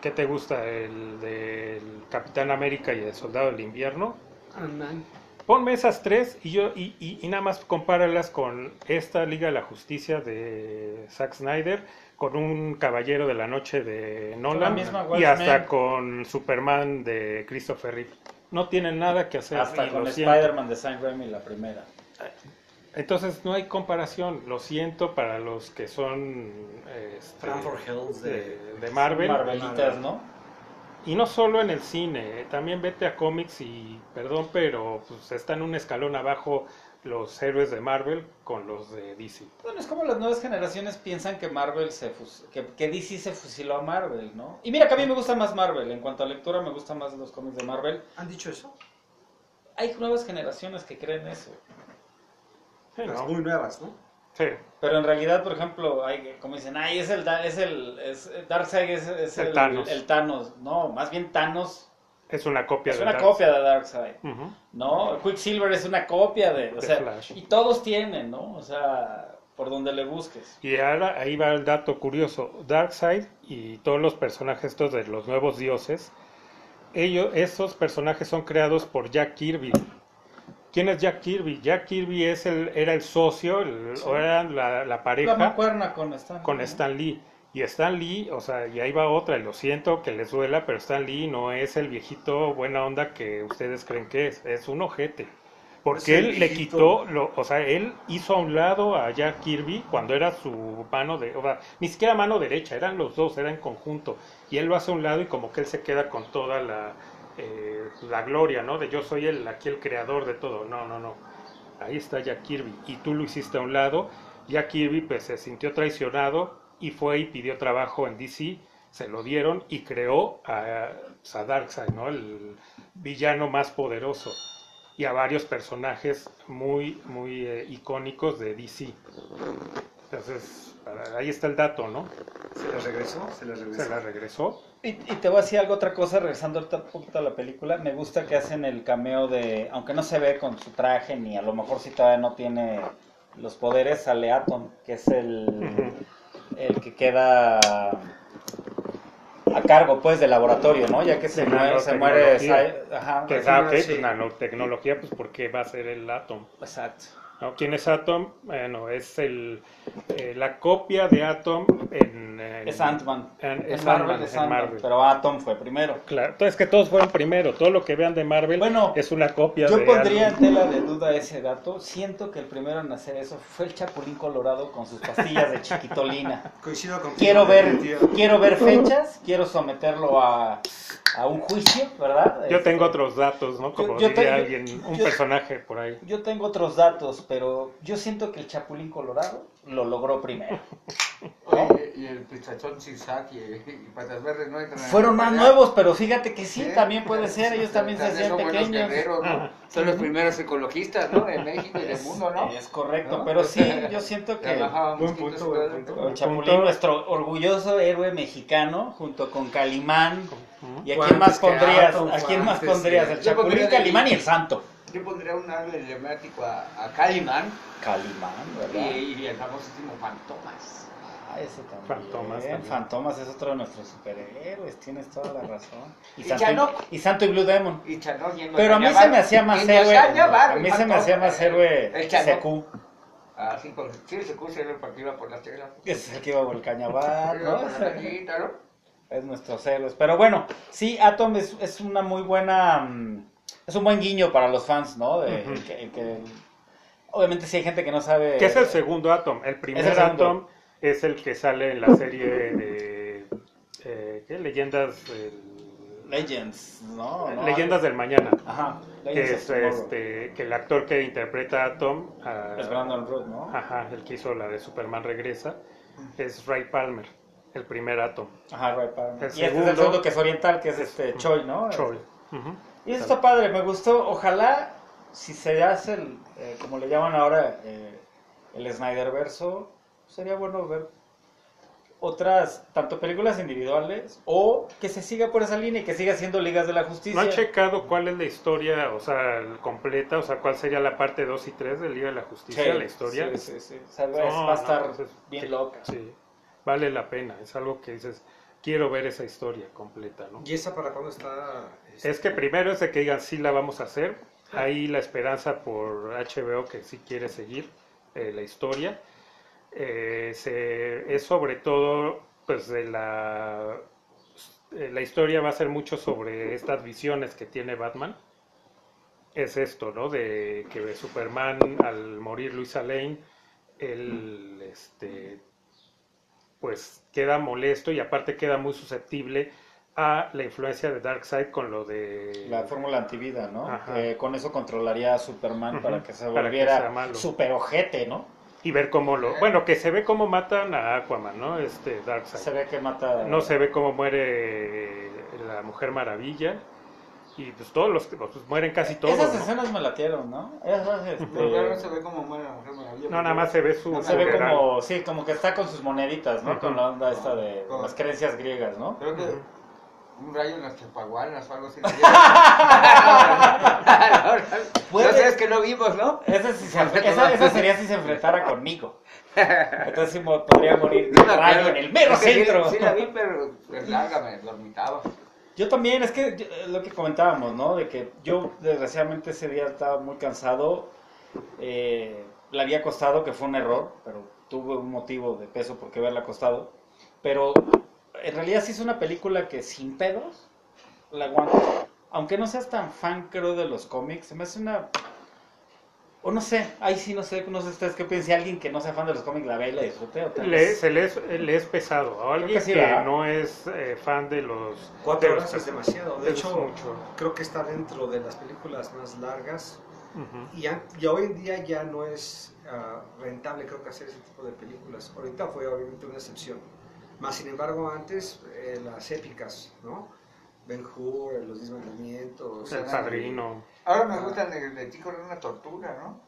¿Qué te gusta? ¿El del Capitán América y el Soldado del Invierno? Ant-Man. Ponme esas tres y yo y, y- y nada más compáralas con esta Liga de la Justicia de Zack Snyder, con un Caballero de la Noche de Nolan misma y hasta con Superman de Christopher Reeve. No tienen nada que hacer. Hasta con. Spider-Man de Sam Raimi, la primera. Entonces no hay comparación. Lo siento para los que son este, Hills de, de- de Marvel. Marvelitas, ¿no? Y no solo en el cine, eh, también vete a cómics y, perdón, pero pues están un escalón abajo los héroes de Marvel con los de DC. Bueno, es como las nuevas generaciones piensan que Marvel se fus- que, que DC se fusiló a Marvel, ¿no? Y mira que a mí me gusta más Marvel, en cuanto a lectura me gustan más los cómics de Marvel. ¿Han dicho eso? Hay nuevas generaciones que creen eso. Sí, Las ¿no? muy nuevas, ¿no? Sí. Pero en realidad, por ejemplo, hay como dicen, ay, es el es el es, Darkseid es, es El el, Thanos. el Thanos. No, más bien Thanos es una copia es de una Dark- copia de Darkseid. Ujú. ¿no? Quicksilver es una copia de, o De sea, Flash. y todos tienen, ¿no? O sea, por donde le busques. Y ahora ahí va el dato curioso. Darkseid y todos los personajes estos de los nuevos dioses, ellos, esos personajes son creados por Jack Kirby. ¿Quién es Jack Kirby? Jack Kirby es el, era el socio, el- o era la, la La pareja mancuerna con Stan. con Stan Lee. Y Stan Lee, o sea, y ahí va otra, y lo siento que les duela, pero Stan Lee no es el viejito buena onda que ustedes creen que es, es un ojete. Porque él le quitó, lo, o sea, él hizo a un lado a Jack Kirby cuando era su mano de, o sea, ni siquiera mano derecha, eran los dos, era en conjunto. Y él lo hace a un lado y como que él se queda con toda la, eh, la gloria, ¿no? De yo soy el, aquí el creador de todo. No, no, no. Ahí está Jack Kirby. Y tú lo hiciste a un lado. Jack Kirby pues se sintió traicionado y fue y pidió trabajo en DC. Se lo dieron y creó a, a Darkseid, ¿no? El villano más poderoso. Y a varios personajes muy, muy eh, icónicos de DC. Entonces, ahí está el dato, ¿no? ¿Se les regresó? Se les regresó. Se la regresó. Y, y te voy a decir algo, otra cosa, regresando ahorita un poquito a la película. Me gusta que hacen el cameo de, aunque no se ve con su traje, ni a lo mejor si todavía no tiene los poderes, sale Atom, que es el, el que queda a cargo, pues, del laboratorio, ¿no? Ya que se muere, se muere Ajá, Que ah, sí. pues nanotecnología, pues porque va a ser el Atom. exacto. ¿No? ¿Quién es Atom? Bueno, es el, eh, la copia de Atom en... en- Es Ant-Man. es Marvel es Marvel. pero Atom fue primero. Claro, entonces que todos fueron primero, todo lo que vean de Marvel Bueno, es una copia Yo de pondría en tela de duda ese dato. Siento que el primero en hacer eso fue el Chapulín Colorado con sus pastillas de chiquitolina. Coincido con Quiero ver, quiero ver fechas, quiero someterlo a, a un juicio, ¿verdad? Yo Este, tengo otros datos, ¿no? Como yo diría te- alguien, un yo- personaje por ahí. Yo tengo otros datos, pero yo siento que el Chapulín Colorado lo logró primero. Oye, y el pistachón zigzag y, y patas verdes no entran en Fueron más campaña? nuevos, pero fíjate que sí, Sí, también puede ser, ellos también se hacían pequeños. guerreros, ¿no? Son los primeros ecologistas, ¿no? De México y del mundo, ¿no? Es correcto, ¿No? pero sí, yo siento que Buen punto, buen punto. el Chapulín, punto. nuestro orgulloso héroe mexicano, junto con Calimán. ¿Y a quién más pondrías? ¿A quién más pondrías? El Chapulín, Calimán y el Santo. Yo pondría un árbol emblemático a, a Calimán Calimán, y, ¿verdad? y el famosísimo Fantomas. Ah, ese también. Fantomas también. Fantomas es otro de nuestros superhéroes, tienes toda la razón. Y, Y Santo, Chano. y, Santo y Blue Demon. Y Chanón yendo Pero a mí se me hacía más Y héroe. A mí se me hacía más héroe. CQ. Ah, sí, con, sí, se puso el porque iba por las. Ese es el que iba por el cañabar, ¿no? Es nuestros héroes. Pero bueno, sí, Atom es, es una muy buena. mm, Es un buen guiño para los fans, ¿no? De, que- obviamente, sí hay gente que no sabe. ¿Qué es el segundo Atom? El primer el. Atom es el que sale en la serie de... eh, ¿Qué? Leyendas. Legends, ¿no? ¿no? Leyendas del Mañana. Ajá. Que Legends es este, que el actor que interpreta a Atom, a- Es Brandon Root, ¿no? ajá, el que hizo la de Superman Regresa, es Ray Palmer, el primer Atom. Ajá, Ray Palmer. El y este es el segundo- que es oriental, que es este Choi, ¿no? Choi. Ujú. Y eso está padre, me gustó. Ojalá, si se hace, el, eh, como le llaman ahora, eh, el Snyder verso, sería bueno ver otras, tanto películas individuales o que se siga por esa línea y que siga siendo Ligas de la Justicia. ¿No han checado cuál es la historia, o sea, completa, o sea, cuál sería la parte 2 y 3 del Liga de la Justicia, Sí, la historia? Sí, sí, sí. O sea, No, va a estar no, pues es- bien loca. Sí, vale la pena, es algo que dices, quiero ver esa historia completa, ¿no? ¿Y esa para cuándo está? Es que primero es de que digan, sí la vamos a hacer, hay la esperanza por HBO que sí quiere seguir eh, la historia, Eh, se- es sobre todo, pues, de la... eh, La historia va a ser mucho sobre estas visiones que tiene Batman. Es esto, ¿no? De que Superman, al morir Luisa Lane, él, este, pues, queda molesto y aparte queda muy susceptible a la influencia de Darkseid con lo de... La fórmula antivida, ¿no? Que con eso controlaría a Superman para que se volviera super ojete, ¿no? Y ver cómo lo... Bueno, que se ve cómo matan a Aquaman, ¿no? Este Darkseid. Se ve que mata... No se ve cómo muere la Mujer Maravilla. Y pues todos los... Pues mueren casi todos, Esas ¿no? escenas me latieron, ¿no? Esas, este, Pero claro, no se ve como muere la mujer maravilla. No, nada más se ve su... No, se ve como, sí, como que está con sus moneditas, ¿no? Con la onda esta de Con- las creencias griegas, ¿no? Creo que Ujú. un rayo en las chapaguanas o algo así. No sé, es que no vimos, ¿no? Esa, sí se esa, esa sería si se enfrentara conmigo. Entonces sí podría morir de No me rayo en el mero que sí- centro. Sí, la vi, pero pues, larga, me dormitaba. Yo también, es que eh, lo que comentábamos, ¿no? De que yo desgraciadamente ese día estaba muy cansado, eh, había costado, que fue un error, pero tuve un motivo de peso por qué haberla costado. Pero en realidad sí es una película que sin pedos la aguanto. Aunque no seas tan fan, creo, de los cómics, se me hace una... O no sé, ahí sí no sé, no sé ustedes qué piensan, si alguien que no sea fan de los cómics la ve y la disfrute o tal Le, vez- se le es, le es pesado. A alguien que sí, que, ¿verdad? no es eh, fan de los. Cuatro de horas los- es demasiado. De es hecho, mucho. creo que está dentro de las películas más largas. Y, y hoy en día ya no es ah, rentable, creo que hacer ese tipo de películas. Ahorita fue obviamente una excepción. Más sin embargo, antes eh, las épicas, ¿no? Ben Hur, Los Diez Mandamientos. El padrino. Ahora me gustan el de Tico, era una tortura, ¿no?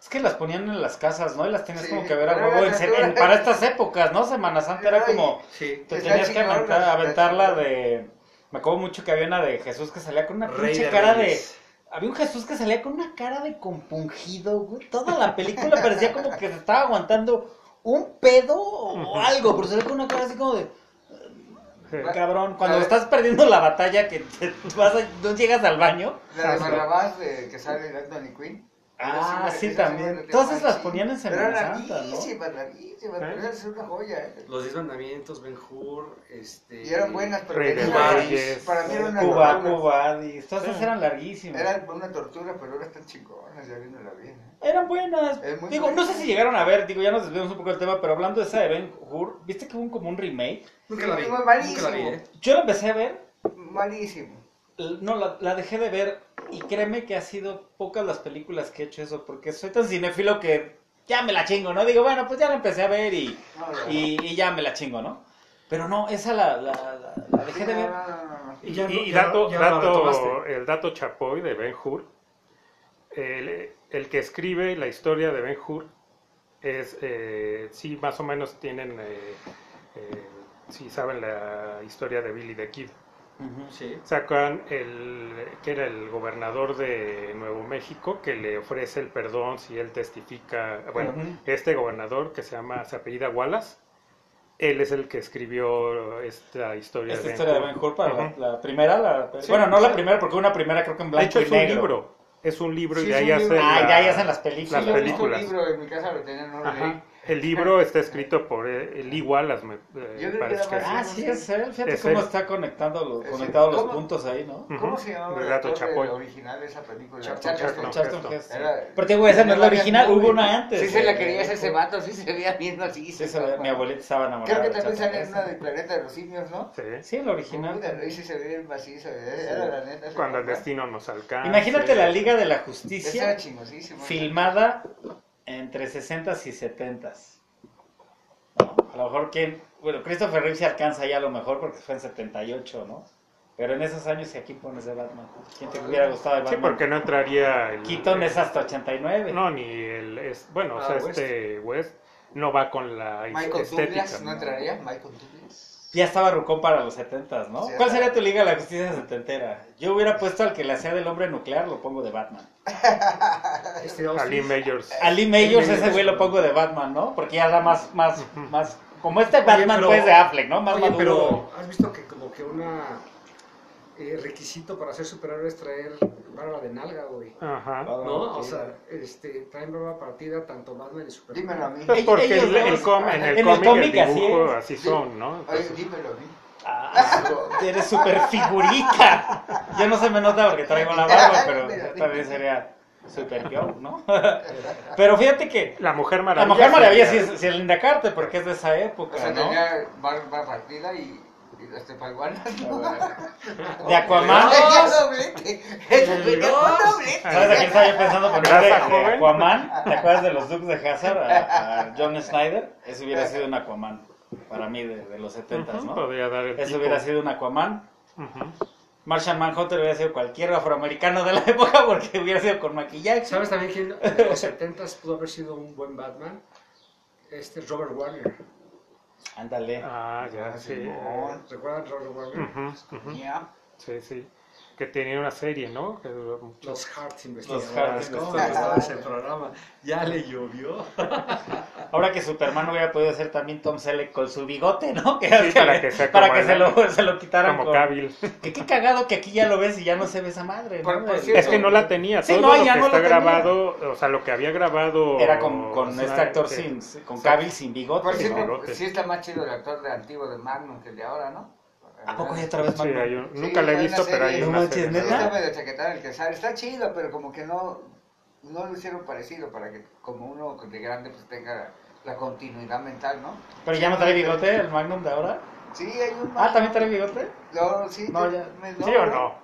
Es que las ponían en las casas, ¿no? Y las tenías Sí, como que ver a huevo era en para estas épocas, ¿no? Semana Santa era como... Sí. Te tenías que aventar, aventarla de... Me acuerdo mucho que había una de Jesús que salía con una Rey pinche de cara Reyes. de... Había un Jesús que salía con una cara de compungido, güey. Toda la película parecía como que se estaba aguantando un pedo o algo, pero salía con una cara así como de... Cabrón, cuando estás perdiendo la batalla que te vas a- no llegas al baño. La de Barrabás, de, que sale de Anthony Quinn. Ah, Esa sí, también. Todas las ponían en Semana Santa, ¿no? larguísimas, larguísimas, ¿Eh? pero es una joya, ¿eh? Los Diez Mandamientos, Ben Hur, este... Y eran buenas, pero Rey de venían- Reyes. para mí era una Cuba. Cubadis, todas esas eran larguísimas. Era una tortura, pero ahora están chingonas, ya viéndola bien. ¿eh? Eran buenas. Digo, buena. no sé si llegaron a ver, digo, ya nos desviamos un poco del tema, pero hablando de esa de Ben Hur, ¿viste que hubo como un remake? Nunca la vi. Sí, Nunca malísimo. la vi, ¿eh? Yo la empecé a ver, Malísimo. no, la, la dejé de ver, y créeme que ha sido pocas las películas que he hecho eso, porque soy tan cinéfilo que ya me la chingo, ¿no? Digo, bueno, pues ya la empecé a ver y, No, no, no. y, y ya me la chingo, ¿no? Pero no, esa la, la, la- la dejé de ver. No, no, no, no. Y, ya no- y ya dato, ya dato- el dato chapoy de Ben Hur, el, el que escribe la historia de Ben Hur es, eh, sí, más o menos tienen, eh, eh, sí saben la historia de Billy the Kid. Sí. Sacan el, que era el gobernador de Nuevo México, que le ofrece el perdón si él testifica, bueno, Ujú. este gobernador que se llama, se apellida Wallace, él es el que escribió esta historia Esta de historia de Hur. Ben Hur para la- Ujú. la, primera, la- Sí, bueno, no la sí. primera, porque una primera creo que en De blanco hecho y es un negro. libro, es un libro Sí, y de ahí un hacen. Ah, la- ya, hacen las películas. las visto un películas. libro, en mi casa lo tenían, no lo leí. El libro está escrito por eh, Lee Wallace, me eh, Yo creo que parece que. Ah, sí, es él. Fíjate Es cómo él. está conectando los, él. los puntos ahí, ¿no? ¿Cómo se llamaba El Chapoy. original de esa película? Charlton Heston. Pero te digo, esa no es la original, hubo una antes. Sí, se la eh, quería ese vato, sí se veía bien así. Sí, mi abuelita estaba enamorada. Creo que de también sale en una del planeta de los simios, ¿no? Sí. Sí, la original. Sí se ve bien macizo. Era la neta. Cuando el destino nos alcanza. Imagínate la Liga de la Justicia filmada entre 60s y 70s. ¿No? A lo mejor quien, bueno, Christopher Reeve se alcanza ya a lo mejor porque fue en 78, ¿no? Pero en esos años, ¿y aquí pones de Batman? ¿Quién te hubiera gustado de Sí, Batman? porque no entraría el. Keaton el- es hasta 89. No, ni el. Es, bueno, o Ah, sea, West. este West no va con la Michael estética. Douglas, ¿no entraría? Michael Douglas. Ya estaba Rucón para los 70s, ¿no? Sí, ¿Cuál sería tu Liga de la Justicia setentera? Yo hubiera puesto al que le hacía del hombre nuclear, lo pongo de Batman. Este Ali Austin. Majors. A Lee Majors, Lee ese güey lo pongo de Batman, ¿no? Porque ya da más, más, más... Como este Batman, pero- pues, de Affleck, ¿no? Más Oye, maduro. pero has visto que como que una eh, requisito para ser superhéroe es traer barba de nalga, güey. Ajá. ¿No? O sea, este, traen barba partida tanto Batman y Superman. Dímelo a mí. Pues porque el, el com- en el En cómic, el, cómic así dibujo, así son, ¿no? Oye, Entonces, dímelo a mí. Ah, eres súper figurita. Yo no se me nota porque traigo la barba, pero también sería super yo, ¿no? Pero fíjate que la Mujer la Maravilla. Mujer Maravilla sí es, sí es Linda Carter porque es de esa O época, sea, ¿no? tenía barba partida y, y tepalguanas. De Aquaman. Doblete. Doblete. ¿Sabes a quién estaba yo pensando de. Aquaman? ¿Te acuerdas de los Dukes de Hazard? A, a John Snyder. Eso hubiera sido un Aquaman. Para mí, de, de los 70 Ujú, ¿no? Podría dar el tipo. hubiera sido un Aquaman. Ujú. Martian Manhunter hubiera sido cualquier afroamericano de la época porque hubiera sido con maquillaje. ¿Sabes también quién de los 70 pudo haber sido un buen Batman? Este es Robert Warner. Ándale. Ah, ya, Ah, sí. Simón. ¿Recuerdan Robert Warner? Ujú, ujú. Ya. Sí, sí. Que tenía una serie, ¿no? Que duró mucho. Los Heart Los Investigadores. Heart ¿Cómo me Investigadores. gustaba ese programa? Ya le llovió. ahora que Superman hubiera podido ser también Tom Selleck con su bigote, ¿no? Que, Sí, para que sea para se lo, se lo quitaran Como con- Cavill. Que qué cagado que aquí ya lo ves y ya no se ve esa madre, ¿no? Por- por El- cierto, Es que no la tenía. Sí, Todo no, lo ya que no está la tenía. grabado, o sea, lo que había grabado. Era con, con Snyder, este actor que- sin, con Cavill sin bigote. Por Sí, cierto, sí está más chido el actor de antiguo de Magnum que el de ahora, ¿no? ¿A poco hay otra vez Sí, Magnum? hay un- Sí, nunca la he visto, pero hay una No serie. ¿neta? Está medio chaquetado el que sale. Está chido, pero como que no, no lo hicieron parecido para que como uno de grande pues tenga la continuidad mental, ¿no? Pero ya no trae bigote el Magnum de ahora. Sí, hay un... Ah, ¿también trae bigote? No, sí. No, te- ya. me- ¿Sí o no?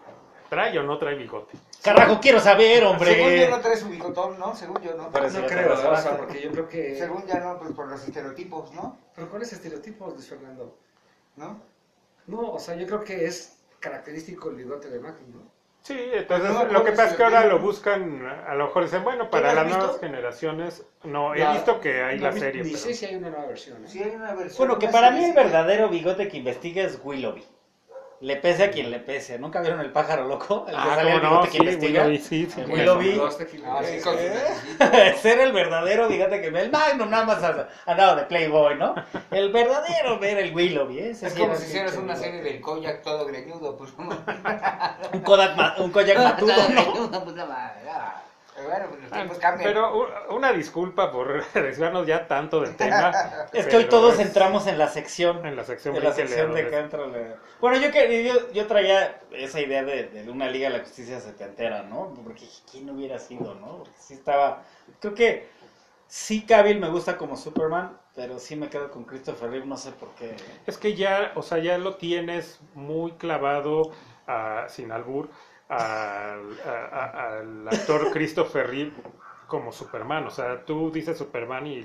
¿Trae o no trae bigote? Carajo, quiero saber, Según yo hombre. no trae su bigotón, ¿no? Según yo no. Pero No sí, creo, o sea, porque yo creo que... Según ya no, pues por los estereotipos, ¿no? ¿Pero cuáles estereotipos, Luis Fernando? ¿No? No, o sea, yo creo que es característico el bigote de Magnum, ¿no? Sí, entonces No lo que pasa es que ahora lo buscan, a lo mejor dicen, bueno, ¿Tú para las nuevas generaciones, no, he La- visto que hay no la serie, Ni pero... sé si hay una nueva versión, ¿eh? Sí, hay una versión. Bueno, que para mí el verdadero bigote que investiga es Willoughby. Le pese a quien le pese. ¿Nunca vieron el pájaro loco? El que Ah, sale el ¿cómo no? que Sí, investiga. Willoughby, sí, sí. El bueno. Willoughby. Ah, sí, ¿Eh? Ese era el verdadero bigote que el Magnum nada más andaba de Playboy, ¿no? El verdadero era el Willoughby, ¿eh? Es como si hicieras una serie del Koyak todo greñudo, pues como... Un Kodak, un Koyak matudo, ¿no? Ah. Pero bueno, pues los Ah, tiempos cambian. Pero una disculpa por desviarnos ya tanto del tema. Es que hoy todos es entramos en la sección. en la sección, En la sección de a que los- entra la- Bueno, yo, que, yo, yo traía esa idea de, de una Liga de la Justicia setentera, ¿no? Porque quién hubiera sido, ¿no? Porque sí estaba... Creo que sí Cavill me gusta como Superman, pero sí me quedo con Christopher Reeve, no sé por qué. Es que ya, o sea, ya lo tienes muy clavado, a- sin albur, al, a- al actor Christopher Reeve como Superman. O sea, tú dices Superman y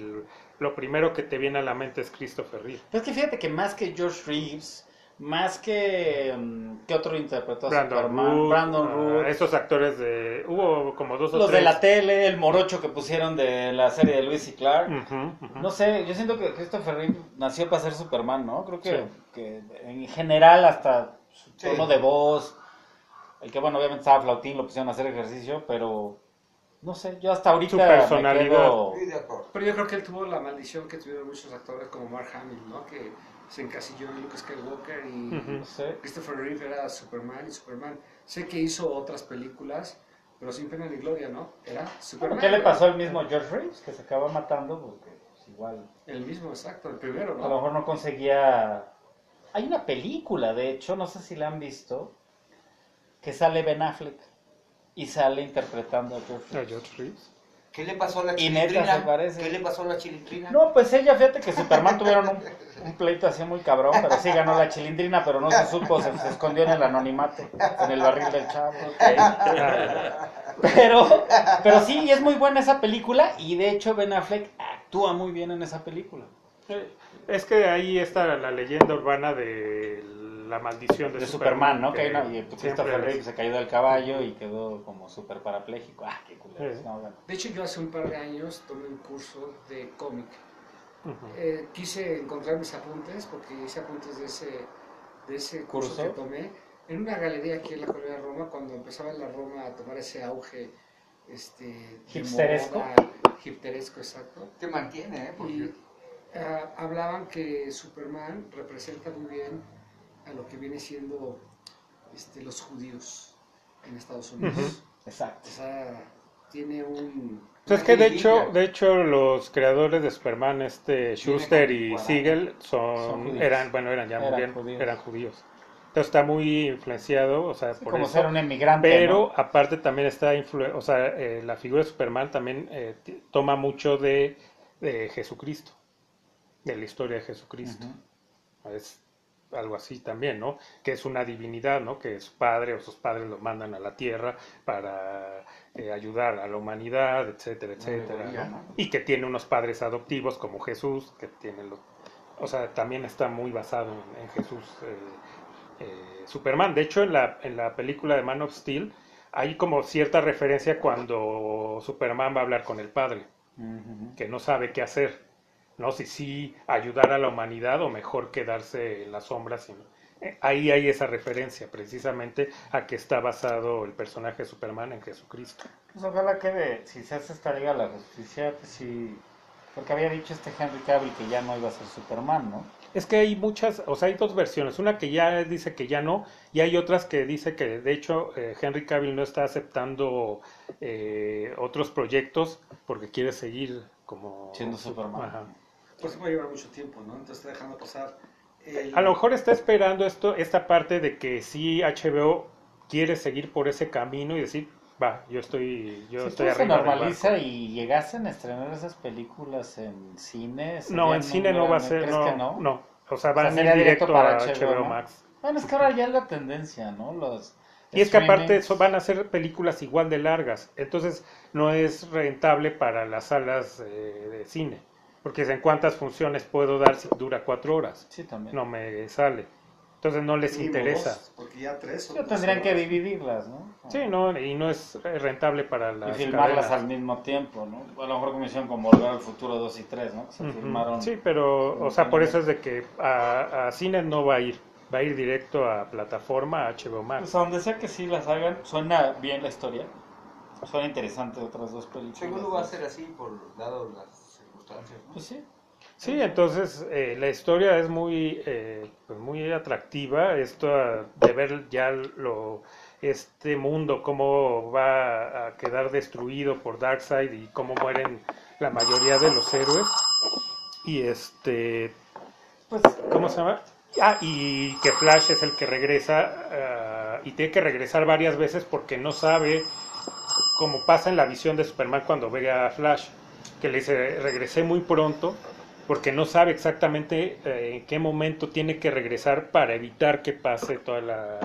lo primero que te viene a la mente es Christopher Reeve. Pero es que fíjate que más que George Reeves, más que... mm, ¿Qué otro interpretó a Brandon Superman? Brandon ah, Root. esos actores de... Hubo como dos o Los de la tele, el morocho que pusieron de la serie de Lewis y Clark. No sé, yo siento que Christopher Reeve nació para ser Superman, ¿no? Creo que, Sí. que en general hasta su Sí. tono de voz, el que bueno, obviamente estaba flautín, lo pusieron a hacer ejercicio, pero no sé, yo hasta ahorita Su personalidad. quedo-. Pero yo creo que él tuvo la maldición que tuvieron muchos actores como Mark Hamill, ¿no? Que se encasilló en Luke Skywalker y no sé. Christopher Reeve era Superman y Superman. Sé que hizo otras películas, pero sin pena ni gloria, ¿no? Era Superman. ¿Qué le ¿no? pasó al mismo George Reeves? Que se acaba matando porque pues, igual El mismo, exacto, el primero, a lo ¿no? mejor no conseguía... Hay una película, de hecho, no sé si la han visto, que sale Ben Affleck y sale interpretando a George A. George Reeves. ¿Qué le pasó a la parece. ¿Qué le pasó a la chilindrina? No, pues ella, fíjate que Superman tuvieron un, un pleito así muy cabrón, pero sí ganó la chilindrina, pero no se supo, se, se escondió en el anonimato, en el barril del chavo. Pero, pero sí, es muy buena esa película, y de hecho Ben Affleck actúa muy bien en esa película. Es que ahí está la leyenda urbana de la maldición de, De Superman, ¿no? Que una, y Christopher Reeve se cayó del caballo y quedó como súper parapléjico. Ah, qué culero. Sí. No, bueno. De hecho, yo hace un par de años tomé un curso de cómic. Ujú. Eh, quise encontrar mis apuntes, porque hice apuntes de ese, de ese curso, ¿Curso? que tomé en una galería aquí en la colonia Roma, cuando empezaba en la Roma a tomar ese auge este, de Hipsteresco. moda, hipsteresco, exacto. Te mantiene, ¿eh? Porque Y ah, hablaban que Superman representa muy bien a lo que viene siendo este, los judíos en Estados Unidos. Exacto. O sea, tiene un... Pues es que de hecho, de hecho los creadores de Superman, este Schuster y. Siegel, Son eran, bueno, eran ya Eran murieron, judíos. eran judíos. Entonces está muy influenciado, o sea, por como eso. ser un emigrante. Pero ¿no? aparte también está, influ- o sea, eh, la figura de Superman también eh, toma mucho de, de Jesucristo, de la historia de Jesucristo. Es algo así también, ¿no? Que es una divinidad, ¿no? Que su padre o sus padres lo mandan a la tierra para eh, ayudar a la humanidad, etcétera, etcétera. Y que tiene unos padres adoptivos como Jesús, que tiene los... O sea, también está muy basado en, en Jesús eh, eh, Superman. De hecho, en la, en la película de Man of Steel hay como cierta referencia cuando Superman va a hablar con el padre que no sabe qué hacer, ¿no? Si sí ayudar a la humanidad o mejor quedarse en las sombras. sino- eh, Ahí hay esa referencia precisamente a que está basado el personaje de Superman en Jesucristo. Pues ojalá que si se hace esta liga de la justicia, pues sí, Porque había dicho este Henry Cavill que ya no iba a ser Superman, ¿no? Es que hay muchas, o sea, hay dos versiones. Una que ya dice que ya no, y hay otras que dice que, de hecho, eh, Henry Cavill no está aceptando eh, otros proyectos porque quiere seguir como... Siendo Superman. Ajá. Pues va a llevar mucho tiempo, ¿no? Entonces está dejando pasar el... A lo mejor está esperando esto, esta parte de que sí HBO quiere seguir por ese camino y decir, va, yo estoy, yo si estoy todo se arriba del normaliza barco". y llegasen a estrenar esas películas en cine... No, en cine no va a ¿crees ser, que no, no, O sea, O sea, van a ir directo para a HBO, HBO ¿no? Max. Bueno, es que ahora ya es la tendencia, ¿no? Los Y es que aparte eso van a ser películas igual de largas, entonces no es rentable para las salas eh, de cine, porque en cuántas funciones puedo dar si dura cuatro horas, Sí, también. no me sale, entonces no les mínimo interesa. dos, porque ya tres... Pero tendrían que dividirlas, ¿no? Sí, no, y no es rentable para Y las filmarlas cadenas. al mismo tiempo, ¿no? A lo mejor como hicieron con Volver al Futuro 2 y 3, ¿no? Se filmaron... Sí, pero, o sea, por eso es de que a, a cine no va a ir, va a ir directo a plataforma, a HBO Max. Pues a donde sea que sí las hagan, suena bien la historia. Suena interesante otras dos películas. Seguro va a ser así, por dado las circunstancias, ¿no? Pues sí. Sí, entonces eh, la historia es muy, eh, pues muy atractiva. Esto de ver ya lo, este mundo, cómo va a quedar destruido por Darkseid y cómo mueren la mayoría de los héroes. Y este, Pues ¿cómo se llama? Ah, y que Flash es el que regresa ah, y tiene que regresar varias veces porque no sabe cómo pasa en la visión de Superman cuando ve a Flash, que le dice, regresé muy pronto porque no sabe exactamente eh, en qué momento tiene que regresar para evitar que pase toda la,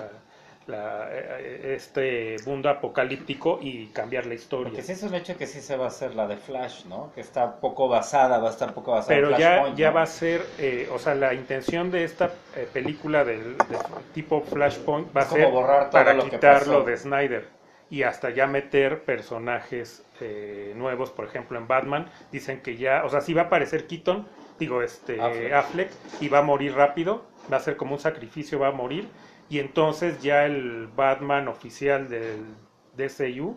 la, eh, este mundo apocalíptico y cambiar la historia. Porque sí es un hecho que sí se va a hacer la de Flash, ¿no? Que está poco basada, va a estar poco basada Pero en ya, ya ¿no? va a ser, eh, o sea, la intención de esta eh, película del, de tipo Flashpoint va a ser borrar para lo quitarlo de Snyder y hasta ya meter personajes eh, nuevos, por ejemplo en Batman, dicen que ya, o sea, sí va a aparecer Keaton, digo, este Affleck. Affleck, y va a morir rápido, va a ser como un sacrificio, va a morir, y entonces ya el Batman oficial del DCU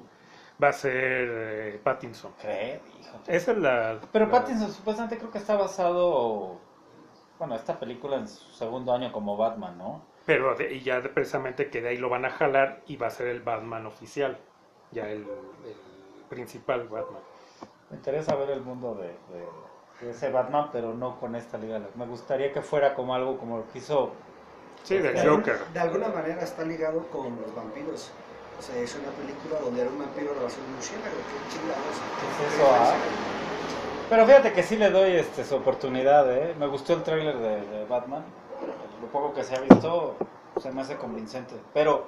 va a ser eh, Pattinson. Hijo. Esa es la... Pero la- Pattinson supuestamente creo que está basado... Bueno, esta película en su segundo año como Batman, ¿no? Pero de- y ya precisamente que de ahí lo van a jalar y va a ser el Batman oficial, ya el, el principal Batman. Me interesa ver el mundo de, de- de ese Batman, pero no con esta liga. Me gustaría que fuera como algo como lo que hizo... Sí, del De algún- Joker. De alguna manera está ligado con los vampiros. O sea, es una película donde era un vampiro de base de un murciélago. ¿Qué chingados? ¿Qué es eso, ah? Pero fíjate que sí le doy este, su oportunidad, ¿eh? Me gustó el tráiler de, de Batman. Lo poco que se ha visto se me hace convincente. Pero,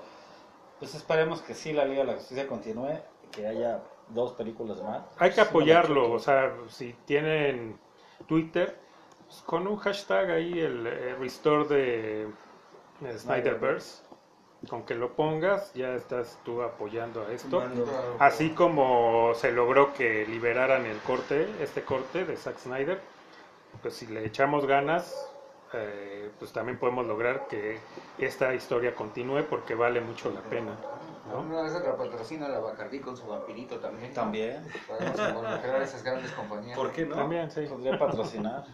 pues esperemos que sí la Liga de la Justicia continúe, que haya dos películas más. Hay que apoyarlo, lo o sea, si tienen Twitter, pues, con un hashtag ahí, el eh, restore de Snyderverse, con que lo pongas, ya estás tú apoyando a esto. Así como se logró que liberaran el corte, este corte de Zack Snyder, pues si le echamos ganas, eh, pues también podemos lograr que esta historia continúe porque vale mucho la pena. ¿No? Una vez otra patrocina la Bacardí con su vampirito también. ¿no? También. Podemos involucrar a esas grandes compañías. ¿Por qué no? También, sí. Podría patrocinar.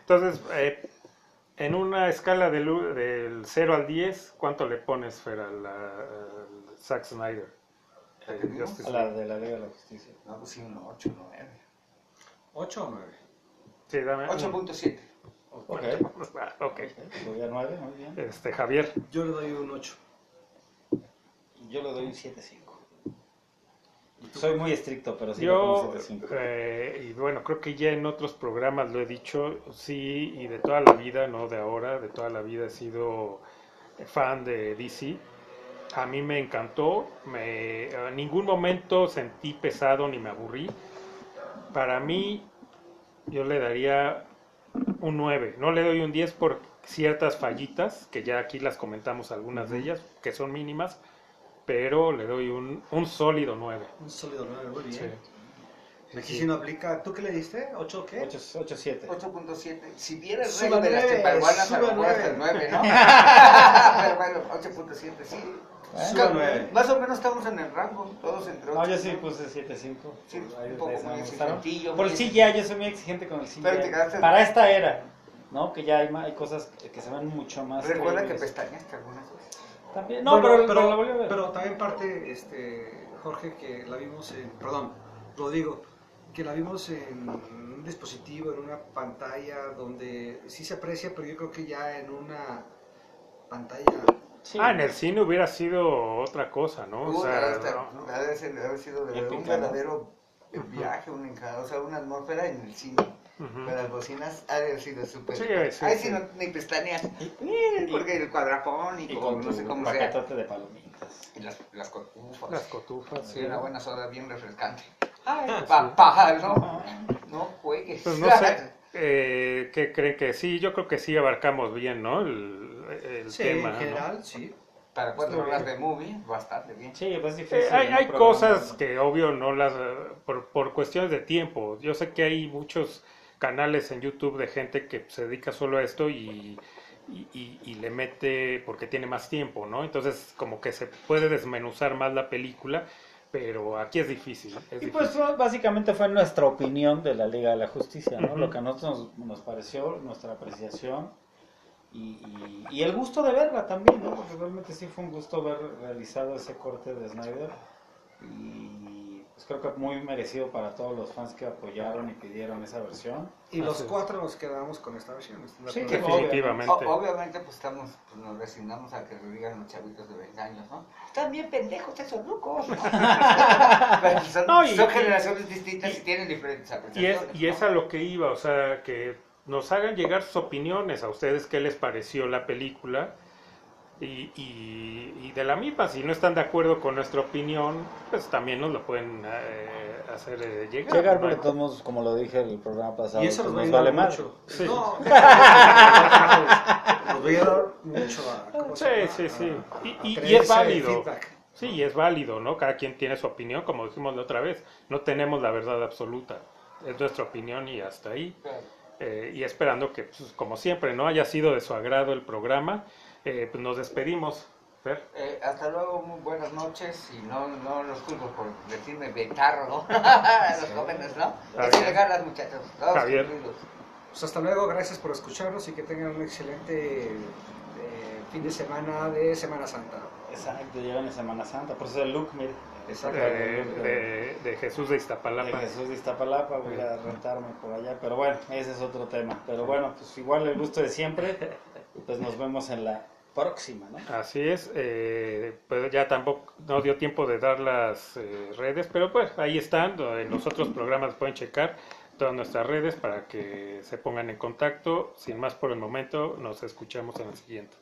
Entonces, eh, en una escala del, del 0 al 10, ¿cuánto le pones, Fer, al Zack Snyder? ¿La Eh, la de la Liga de la Justicia. No, pues sí, un 8, 9. ¿Ocho o nueve? Sí, dame. 8.7. Ok. Ah, ok. Subí a 9, muy bien. Este, Javier, Yo le doy un ocho. Yo le doy un 7.5. Soy muy estricto, pero sí le yo, pongo un 7.5. eh, y bueno, creo que ya en otros programas lo he dicho, sí, y de toda la vida, no de ahora, de toda la vida he sido fan de DC. A mí me encantó, me, en ningún momento sentí pesado ni me aburrí. Para mí, yo le daría un 9. No le doy un 10 por ciertas fallitas, que ya aquí las comentamos algunas de ellas, que son mínimas, pero le doy un, un sólido 9. Un sólido nueve, muy bien. Sí. Aquí sí no aplica. ¿Tú qué le diste? ¿8 qué? 8.7. 8.7. Si vieras Sube regla de las nueve, tepaguanas, a lo mejor hasta el nueve. 9, ¿no? Pero bueno, 8.7, sí. Nueve. Más o menos estamos en el rango, todos entre 8. No, yo sí puse 7.5. Sí, un poco muy Por el CGI, yo soy muy exigente con el CGI. Pero te quedaste- Para esta era, ¿no? Que ya hay, ma- hay cosas que, se ven mucho más. Recuerda que pestañaste algunas veces. También, no, Bueno, pero, pero, la volví a ver. pero también parte, este, Jorge, que la vimos en, perdón, lo digo, que la vimos en un dispositivo, en una pantalla donde sí se aprecia, pero yo creo que ya en una pantalla... Sí. Ah, en el cine hubiera sido otra cosa, ¿no? O Puta, sea, hasta- no- ha de haber sido de verdad un ¿no? verdadero viaje, un o sea, una atmósfera en el cine. Ujú. Con las bocinas ha sido súper. Sí, sí, Ahí sí. sí no, ni pestañeas. Porque el cuadrapón y, y con, no sé cómo sea. paquetote de palomitas. Y las, las cotufas. Las cotufas, Sí, una buena soda bien refrescante. Ay, Papá, no, no juegues. Pues no sé, eh, ¿qué creen que sí? Yo creo que sí abarcamos bien, ¿no? El, el Sí, tema. en ¿no? general, sí. Para cuatro horas de movie, bastante bien. Sí, pues es difícil. Eh, hay ¿no? hay cosas que obvio no las... eh, Por, por cuestiones de tiempo. Yo sé que hay muchos canales en YouTube de gente que se dedica solo a esto y, y, y- y le mete porque tiene más tiempo, ¿no? Entonces como que se puede desmenuzar más la película, pero aquí es difícil. es Y pues difícil. básicamente fue nuestra opinión de la Liga de la Justicia, ¿no? Lo que a nosotros nos, nos pareció, nuestra apreciación y, y- el gusto de verla también, ¿no? Porque realmente sí fue un gusto ver realizado ese corte de Snyder y creo que muy merecido para todos los fans que apoyaron y pidieron esa versión. Y los Así cuatro nos quedamos con esta versión. ¿estás de Sí, Definitivamente. O- obviamente, pues estamos, pues nos resignamos a que lo digan los chavitos de 20 años, ¿no? Están bien pendejos esos rucos, ¿no? Pero son, No, y- son y- generaciones distintas y, y- tienen diferentes Y es, apreciaciones. y es ¿no? a lo que iba, o sea, que nos hagan llegar sus opiniones a ustedes, qué les pareció la película. Y, y- y de la misma, si no están de acuerdo con nuestra opinión, pues también nos lo pueden eh, hacer eh, llegar. Llegar, ¿no? porque todos, como lo dije el programa pasado, Y eso pues nos nos vale mucho. Sí. No, nos va a ayudar mucho a... ¿cómo se Sí, llama? sí, sí. A- Y, a es válido. Sí, y es válido, ¿no? Cada quien tiene su opinión, como dijimos la otra vez. No tenemos la verdad absoluta. Es nuestra opinión y hasta ahí. Claro. Eh, y esperando que, pues, como siempre, no haya sido de su agrado el programa, eh, pues nos despedimos. Fer. Eh, hasta luego, muy buenas noches y no, no los culpo por decirme betarro a los jóvenes, ¿no? Echenle bien. ganas, muchachos. Todos. Pues hasta luego, gracias por escucharnos y que tengan un excelente eh, fin de semana de Semana Santa. Exacto, llegan en Semana Santa, por eso el look, mire. Exacto. de, de- de Jesús de De Iztapalapa. Jesús de Iztapalapa, voy a rentarme por allá, pero bueno, ese es otro tema. Pero bueno, pues igual el gusto de siempre, y pues nos vemos en la próxima, ¿no? Así es, eh, pues ya tampoco nos dio tiempo de dar las eh, redes, pero pues ahí están, en los otros programas pueden checar todas nuestras redes para que se pongan en contacto. Sin más por el momento, nos escuchamos en el siguiente.